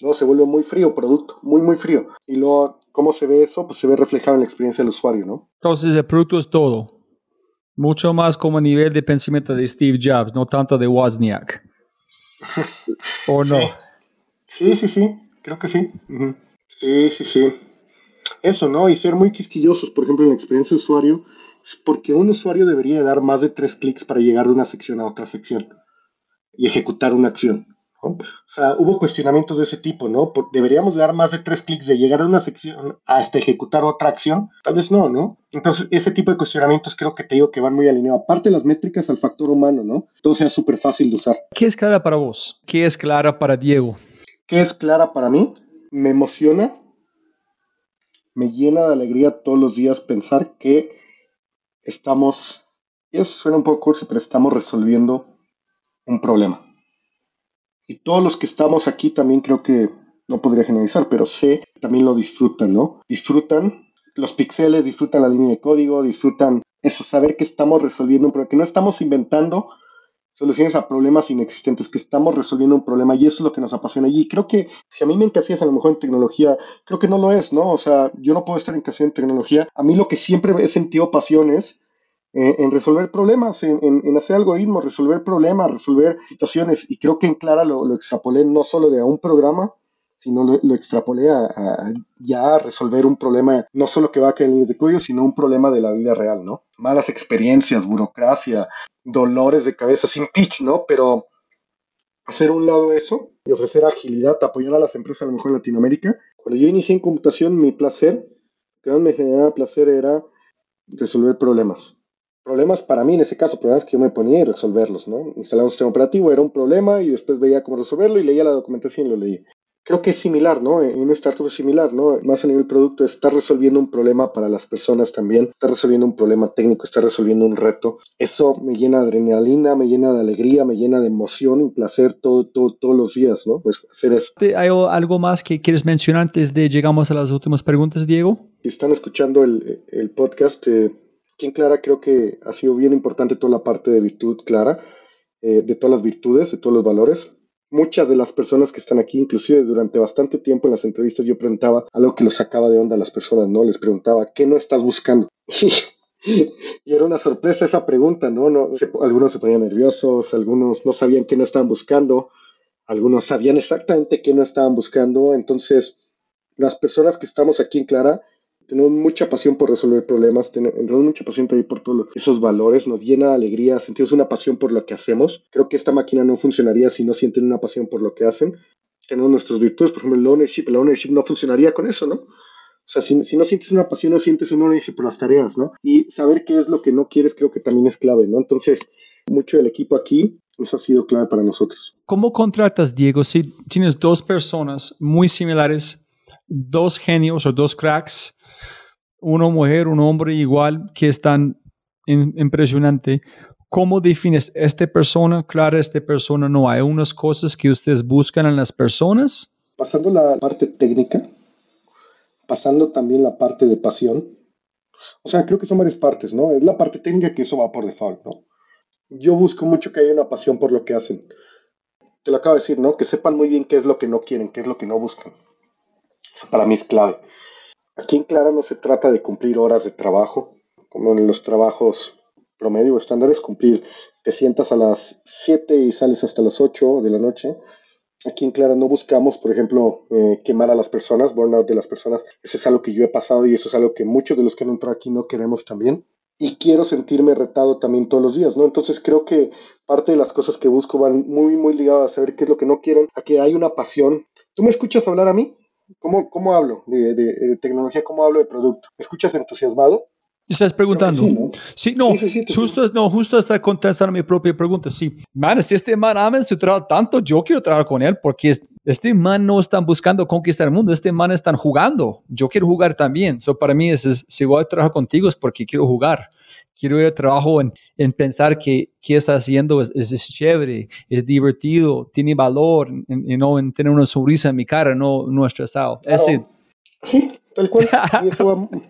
Speaker 2: Luego se vuelve muy frío producto, muy, muy frío. Y luego, ¿cómo se ve eso? Pues se ve reflejado en la experiencia del usuario, ¿no?
Speaker 1: Entonces el producto es todo. Mucho más como nivel de pensamiento de Steve Jobs, no tanto de Wozniak. ¿O no?
Speaker 2: sí, sí. sí. Creo que sí. Sí, sí, sí. Eso, ¿no? Y ser muy quisquillosos, por ejemplo, en la experiencia de usuario, porque un usuario debería dar más de tres clics para llegar de una sección a otra sección y ejecutar una acción. O sea, hubo cuestionamientos de ese tipo, ¿no? deberíamos dar más de tres clics de llegar a una sección hasta ejecutar otra acción. Tal vez no, ¿no? Entonces, ese tipo de cuestionamientos creo que te digo que van muy alineados. Aparte las métricas al factor humano, ¿no? Todo sea súper fácil de usar.
Speaker 1: ¿Qué es clara para vos? ¿Qué es clara para Diego?
Speaker 2: ¿Qué es clara para mí? Me emociona, me llena de alegría todos los días pensar que estamos, y eso suena un poco cursi, pero estamos resolviendo un problema y todos los que estamos aquí también creo que, no podría generalizar, pero sé, también lo disfrutan, ¿no? Disfrutan los píxeles, disfrutan la línea de código, disfrutan eso, saber que estamos resolviendo un problema, que no estamos inventando soluciones a problemas inexistentes, que estamos resolviendo un problema y eso es lo que nos apasiona. Y creo que si a mí me encasillas a lo mejor en tecnología, creo que no lo es, ¿no? O sea, yo no puedo estar encasillado en tecnología. A mí lo que siempre he sentido pasión es eh, en resolver problemas, en, hacer algoritmos, resolver problemas, resolver situaciones. Y creo que en Clara lo, extrapolé no solo de a un programa, sino lo, extrapolé a, ya resolver un problema, no solo que va a caer en líneas de código, sino un problema de la vida real, ¿no? Malas experiencias, burocracia, dolores de cabeza sin pitch, ¿no? Pero hacer un lado eso y ofrecer agilidad, apoyar a las empresas a lo mejor en Latinoamérica. Cuando yo inicié en computación, mi placer, que más me generaba placer era resolver problemas problemas para mí en ese caso, problemas que yo me ponía y resolverlos, ¿no? Instalar un sistema operativo era un problema y después veía cómo resolverlo y leía la documentación y lo leí. Creo que es similar, ¿no? En un startup es similar, ¿no? Más a nivel producto, está resolviendo un problema para las personas también, está resolviendo un problema técnico, está resolviendo un reto. Eso me llena de adrenalina, me llena de alegría, me llena de emoción y placer todo, todo, todos los días, ¿no? Pues hacer eso.
Speaker 1: ¿Hay algo más que quieres mencionar antes de llegamos a las últimas preguntas, Diego?
Speaker 2: Si están escuchando el, el podcast, eh, Aquí en Clara creo que ha sido bien importante toda la parte de virtud clara, eh, de todas las virtudes, de todos los valores. Muchas de las personas que están aquí, inclusive durante bastante tiempo en las entrevistas, yo preguntaba algo que los sacaba de onda a las personas, ¿no? Les preguntaba, ¿qué no estás buscando? y era una sorpresa esa pregunta, ¿no? no algunos se ponían nerviosos, algunos no sabían qué no estaban buscando, algunos sabían exactamente qué no estaban buscando. Entonces, las personas que estamos aquí en Clara, tenemos mucha pasión por resolver problemas, tenemos mucha pasión también por todos esos valores, nos llena de alegría, sentimos una pasión por lo que hacemos. Creo que esta máquina no funcionaría si no sienten una pasión por lo que hacen. Tenemos nuestras virtudes, por ejemplo, el ownership, el ownership no funcionaría con eso, ¿no? O sea, si, no sientes una pasión, no sientes un ownership por las tareas, ¿no? Y saber qué es lo que no quieres creo que también es clave, ¿no? Entonces, mucho del equipo aquí, eso ha sido clave para nosotros.
Speaker 1: ¿Cómo contratas, Diego, si tienes dos personas muy similares, dos genios o dos cracks, una mujer, un hombre igual, que es tan impresionante. ¿Cómo defines esta persona? Claro, esta persona no. Hay unas cosas que ustedes buscan en las personas.
Speaker 2: Pasando la parte técnica, pasando también la parte de pasión. O sea, creo que son varias partes, ¿no? Es la parte técnica que eso va por default, ¿no? Yo busco mucho que haya una pasión por lo que hacen. Te lo acabo de decir, ¿no? Que sepan muy bien qué es lo que no quieren, qué es lo que no buscan. Para mí es clave. Aquí en Clara no se trata de cumplir horas de trabajo, como en los trabajos promedio o estándares, cumplir, te sientas a las 7 y sales hasta las 8 de la noche. Aquí en Clara no buscamos, por ejemplo, eh, quemar a las personas, burnout de las personas. Eso es algo que yo he pasado y eso es algo que muchos de los que han entrado aquí no queremos también. Y quiero sentirme retado también todos los días, ¿no? Entonces creo que parte de las cosas que busco van muy, muy ligadas a saber qué es lo que no quieren, a que hay una pasión. ¿Tú me escuchas hablar a mí? ¿Cómo, cómo hablo de, tecnología? ¿Cómo hablo de producto? ¿Me escuchas entusiasmado?
Speaker 1: Estás preguntando. Sí, ¿no? Sí, justo, no, justo está contestando mi propia pregunta. Sí, man, si este man ama su trabajo tanto, yo quiero trabajar con él porque este man no está buscando conquistar el mundo, este man está jugando. Yo quiero jugar también. So, para mí, es, si voy a trabajar contigo es porque quiero jugar quiero ir al trabajo en, en pensar que qué está haciendo es, es, chévere, es divertido, tiene valor, y no en tener una sonrisa en mi cara, no, no estresado.
Speaker 2: Sí, tal cual.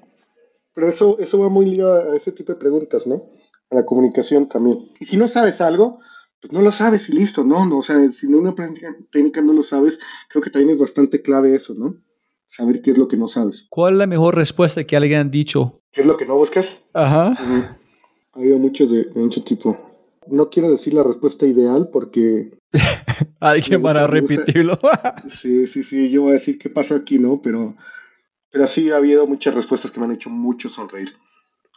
Speaker 2: pero eso, eso va muy ligado a ese tipo de preguntas, ¿no? A la comunicación también. Y si no sabes algo, pues no lo sabes y listo, ¿no? no o sea, si no una técnica no lo sabes, creo que también es bastante clave eso, ¿no? Saber qué es lo que no sabes.
Speaker 1: ¿Cuál es la mejor respuesta que alguien ha dicho?
Speaker 2: ¿Qué es lo que no buscas?
Speaker 1: Ajá.
Speaker 2: Ha habido mucho de, mucho tipo. No quiero decir la respuesta ideal porque...
Speaker 1: Alguien van a repetirlo.
Speaker 2: sí, sí, sí, yo voy a decir qué pasó aquí, ¿no? Pero, pero sí ha habido muchas respuestas que me han hecho mucho sonreír,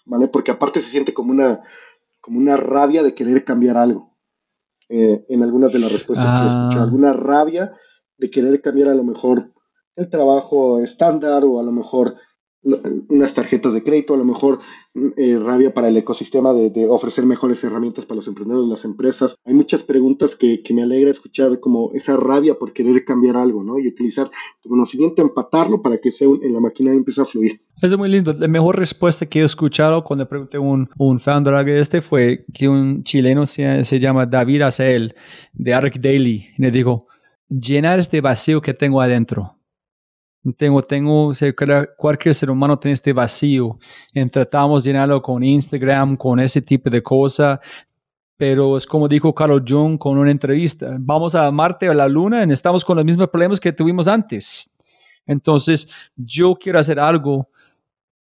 Speaker 2: ¿vale? Porque aparte se siente como una, como una rabia de querer cambiar algo. eh, en algunas de las respuestas que he escuchado.
Speaker 1: Ah.
Speaker 2: Alguna rabia de querer cambiar a lo mejor el trabajo estándar o a lo mejor unas tarjetas de crédito, a lo mejor eh, rabia para el ecosistema de, ofrecer mejores herramientas para los emprendedores, las empresas. Hay muchas preguntas que, que me alegra escuchar como esa rabia por querer cambiar algo, ¿no? Y utilizar tu conocimiento, empatarlo para que sea un- en la máquina y empiece a fluir.
Speaker 1: Es muy lindo. La mejor respuesta que he escuchado cuando pregunté a un, un founder de este fue que un chileno se, se llama David Azael de Arc Daily y le dijo, llenar este vacío que tengo adentro. Tengo, tengo, o sea, cualquier ser humano tiene este vacío. Tratamos de llenarlo con Instagram, con ese tipo de cosas. Pero es como dijo Carl Jung con una entrevista. Vamos a Marte o a la Luna y estamos con los mismos problemas que tuvimos antes. Entonces, yo quiero hacer algo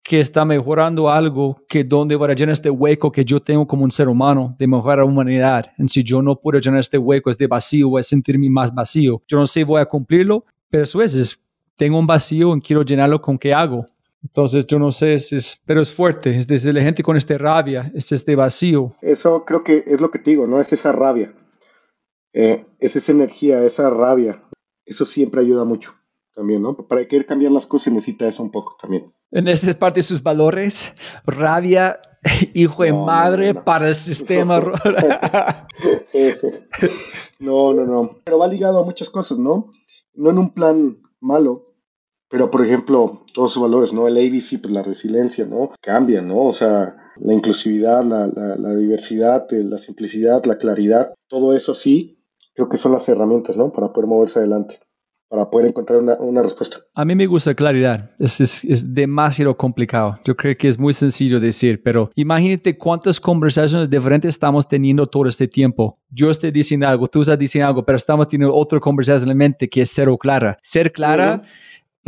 Speaker 1: que está mejorando algo que donde va a llenar este hueco que yo tengo como un ser humano de mejorar la humanidad. Y si yo no puedo llenar este hueco, este vacío, voy a sentirme más vacío. Yo no sé, voy a cumplirlo, pero eso es, es tengo un vacío y quiero llenarlo con qué hago. Entonces, yo no sé, es, es- pero es fuerte, es desde la gente con este rabia, es este vacío.
Speaker 2: Eso creo que es lo que te digo, ¿no? Es esa rabia. Eh, es esa energía, esa rabia. Eso siempre ayuda mucho también, ¿no? Para querer cambiar las cosas se necesita eso un poco también.
Speaker 1: En esa es parte de sus valores, rabia, hijo de
Speaker 2: no,
Speaker 1: madre
Speaker 2: no, no.
Speaker 1: para el sistema.
Speaker 2: no, no, no. Pero va ligado a muchas cosas, ¿no? No en un plan malo, pero por ejemplo, todos sus valores, ¿no? El ABC, pues la resiliencia, ¿no? Cambian, ¿no? O sea, la inclusividad, la, la- la diversidad, eh, la simplicidad, la claridad, todo eso sí, creo que son las herramientas, ¿no? Para poder moverse adelante, para poder encontrar una, una respuesta.
Speaker 1: A mí me gusta claridad. Es, es, es demasiado complicado. Yo creo que es muy sencillo decir, pero imagínate cuántas conversaciones diferentes estamos teniendo todo este tiempo. Yo estoy diciendo algo, tú estás diciendo algo, pero estamos teniendo otra conversación en la mente que es cero clara. Ser clara.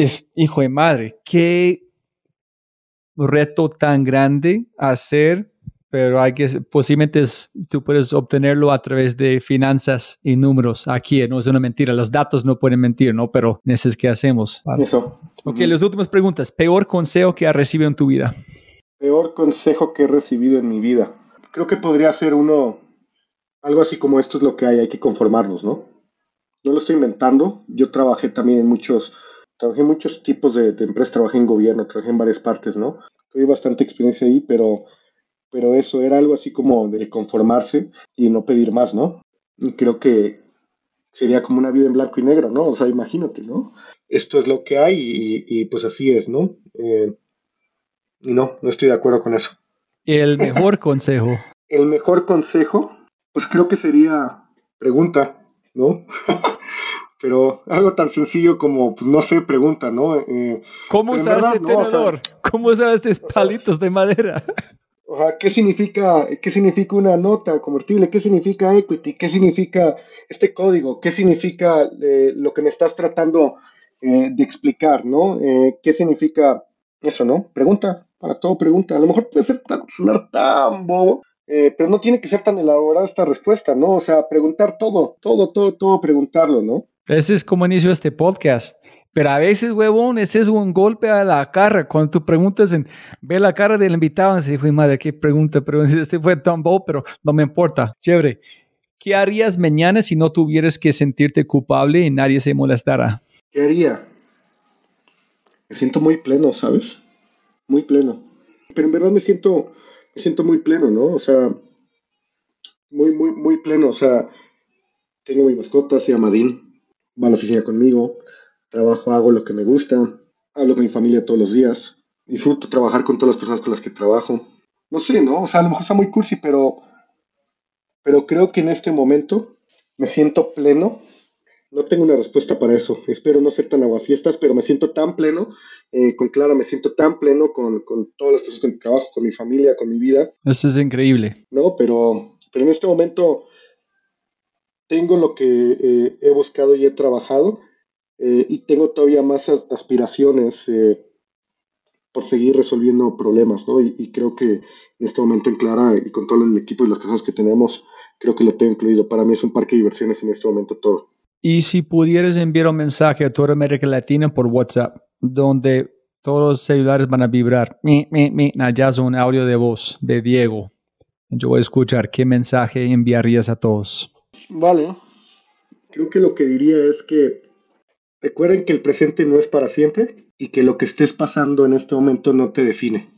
Speaker 1: Es, hijo de madre, qué reto tan grande hacer, pero hay que, posiblemente es- tú puedes obtenerlo a través de finanzas y números. Aquí no es una mentira, los datos no pueden mentir, ¿no? Pero eso es que hacemos.
Speaker 2: Eso.
Speaker 1: Ok, las últimas preguntas. Peor consejo que has recibido en tu vida.
Speaker 2: Peor consejo que he recibido en mi vida. Creo que podría ser uno, algo así como esto es lo que hay, hay que conformarnos, ¿no? No lo estoy inventando. Yo trabajé también en muchos, trabajé en muchos tipos de, de empresas, trabajé en gobierno, trabajé en varias partes, ¿no? Tuve bastante experiencia ahí, pero, pero eso era algo así como de conformarse y no pedir más, ¿no? Y creo que sería como una vida en blanco y negro, ¿no? O sea, imagínate, ¿no? Esto es lo que hay y, y, pues así es, ¿no? Eh, y no, no estoy de acuerdo con eso.
Speaker 1: El mejor consejo.
Speaker 2: El mejor consejo, pues creo que sería pregunta, ¿no? Pero algo tan sencillo como, pues no sé, pregunta, ¿no? Eh,
Speaker 1: ¿Cómo usar
Speaker 2: verdad,
Speaker 1: este
Speaker 2: no, o sea-
Speaker 1: tenedor? ¿Cómo usar estos palitos de madera?
Speaker 2: o sea, ¿qué significa, ¿qué significa una nota convertible? ¿Qué significa equity? ¿Qué significa este código? ¿Qué significa eh, lo que me estás tratando eh, de explicar, ¿no? Eh, ¿Qué significa eso, no? Pregunta, para todo pregunta. A lo mejor puede ser tan, sonar tan bobo, eh, pero no tiene que ser tan elaborada esta respuesta, ¿no? O sea, preguntar todo, todo, todo, todo, preguntarlo, ¿no?
Speaker 1: Ese es como inicio este podcast. Pero a veces, huevón, ese es un golpe a la cara. Cuando tú preguntas, en, ve la cara del invitado y dices, "Uy, madre, qué pregunta, pero este fue tan pero no me importa. Chévere. ¿Qué harías mañana si no tuvieras que sentirte culpable y nadie se molestara?
Speaker 2: ¿Qué haría? Me siento muy pleno, ¿sabes? Muy pleno. Pero en verdad me siento, me siento muy pleno, ¿no? O sea, muy, muy, muy pleno. O sea, tengo mi mascota, se llama Dean, va a la oficina conmigo, trabajo, hago lo que me gusta, hablo con mi familia todos los días, disfruto trabajar con todas las personas con las que trabajo. No sé, ¿no? O sea, a lo mejor está muy cursi, pero, pero creo que en este momento me siento pleno no tengo una respuesta para eso. Espero no ser tan aguafiestas, pero me siento tan pleno eh, con Clara, me siento tan pleno con, con todas las personas con que trabajo, con mi familia, con mi vida,
Speaker 1: Eso es increíble.
Speaker 2: ¿no? Pero, pero en este momento tengo lo que eh, he buscado y he trabajado eh, y tengo todavía más as- aspiraciones eh, por seguir resolviendo problemas, ¿no? Y, y creo que en este momento en Clara y con todo el equipo y las personas que tenemos, creo que lo tengo incluido. Para mí es un parque de diversiones en este momento todo.
Speaker 1: Y si pudieras enviar un mensaje a toda América Latina por WhatsApp, donde todos los celulares van a vibrar, mi, mi, mi, allá es un audio de voz de Diego. Yo voy a escuchar qué mensaje enviarías a todos.
Speaker 2: Vale. Creo que lo que diría es que recuerden que el presente no es para siempre y que lo que estés pasando en este momento no te define.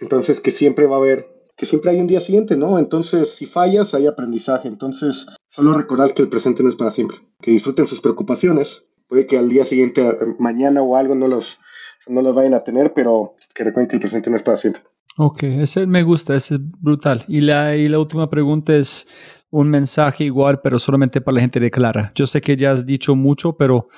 Speaker 2: Entonces que siempre va a haber, que siempre hay un día siguiente, ¿no? Entonces si fallas hay aprendizaje. Entonces solo recordar que el presente no es para siempre. Que disfruten sus preocupaciones. Puede que al día siguiente, eh, mañana o algo, no los, no los vayan a tener, pero que recuerden que el presente no es para siempre.
Speaker 1: Ok, ese me gusta, ese es brutal. Y la, y la última pregunta es un mensaje igual, pero solamente para la gente de Clara. Yo sé que ya has dicho mucho, pero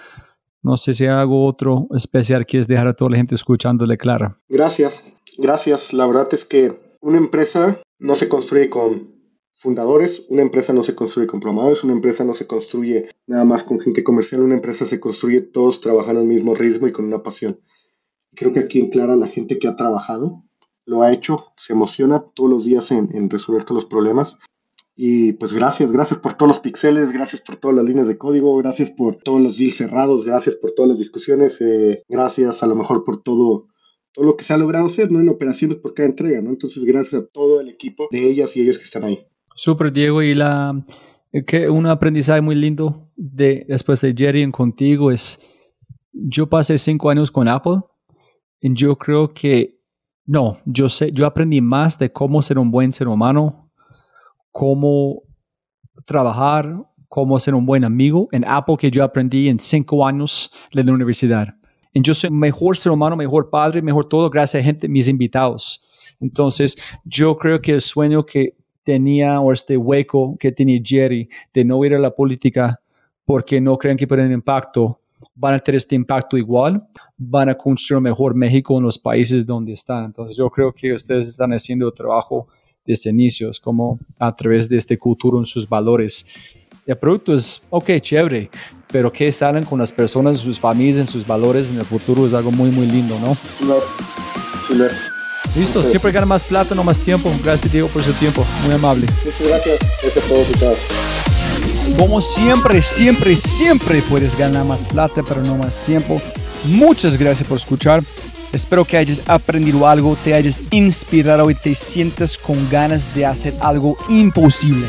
Speaker 1: no sé si hago otro especial que es dejar a toda la gente escuchándole Clara.
Speaker 2: Gracias, gracias. La verdad es que una empresa no se construye con fundadores, una empresa no se construye con programadores, una empresa no se construye nada más con gente comercial, una empresa se construye todos trabajando al mismo ritmo y con una pasión. Creo que aquí en Clara la gente que ha trabajado lo ha hecho, se emociona todos los días en, resolver todos los problemas. Y pues gracias, gracias por todos los pixeles, gracias por todas las líneas de código, gracias por todos los deals cerrados, gracias por todas las discusiones, eh, gracias a lo mejor por todo, todo lo que se ha logrado hacer, ¿no? En operaciones por cada entrega, ¿no? Entonces gracias a todo el equipo de ellas y ellos que están ahí.
Speaker 1: Súper, Diego, y la que un aprendizaje muy lindo de después de Jerry en contigo es yo pasé cinco años con Apple y yo creo que no, yo sé, yo aprendí más de cómo ser un buen ser humano, cómo trabajar, cómo ser un buen amigo en Apple que yo aprendí en cinco años de la universidad. Y yo soy mejor ser humano, mejor padre, mejor todo gracias a gente, mis invitados. Entonces, yo creo que el sueño que tenía o este hueco que tenía Jerry de no ir a la política porque no creen que pueden impacto, van a tener este impacto igual, van a construir mejor México en los países donde están. Entonces yo creo que ustedes están haciendo el trabajo desde inicios, como a través de este cultura en sus valores. El producto es, ok, chévere, pero que salen con las personas, sus familias, en sus valores en el futuro es algo muy, muy lindo, ¿no? Listo, siempre gana más plata, no más tiempo. Gracias, Diego, por su tiempo. Muy amable.
Speaker 2: Muchas gracias. Gracias todo,
Speaker 1: como siempre, siempre, siempre puedes ganar más plata, pero no más tiempo. Muchas gracias por escuchar. Espero que hayas aprendido algo, te hayas inspirado y te sientas con ganas de hacer algo imposible.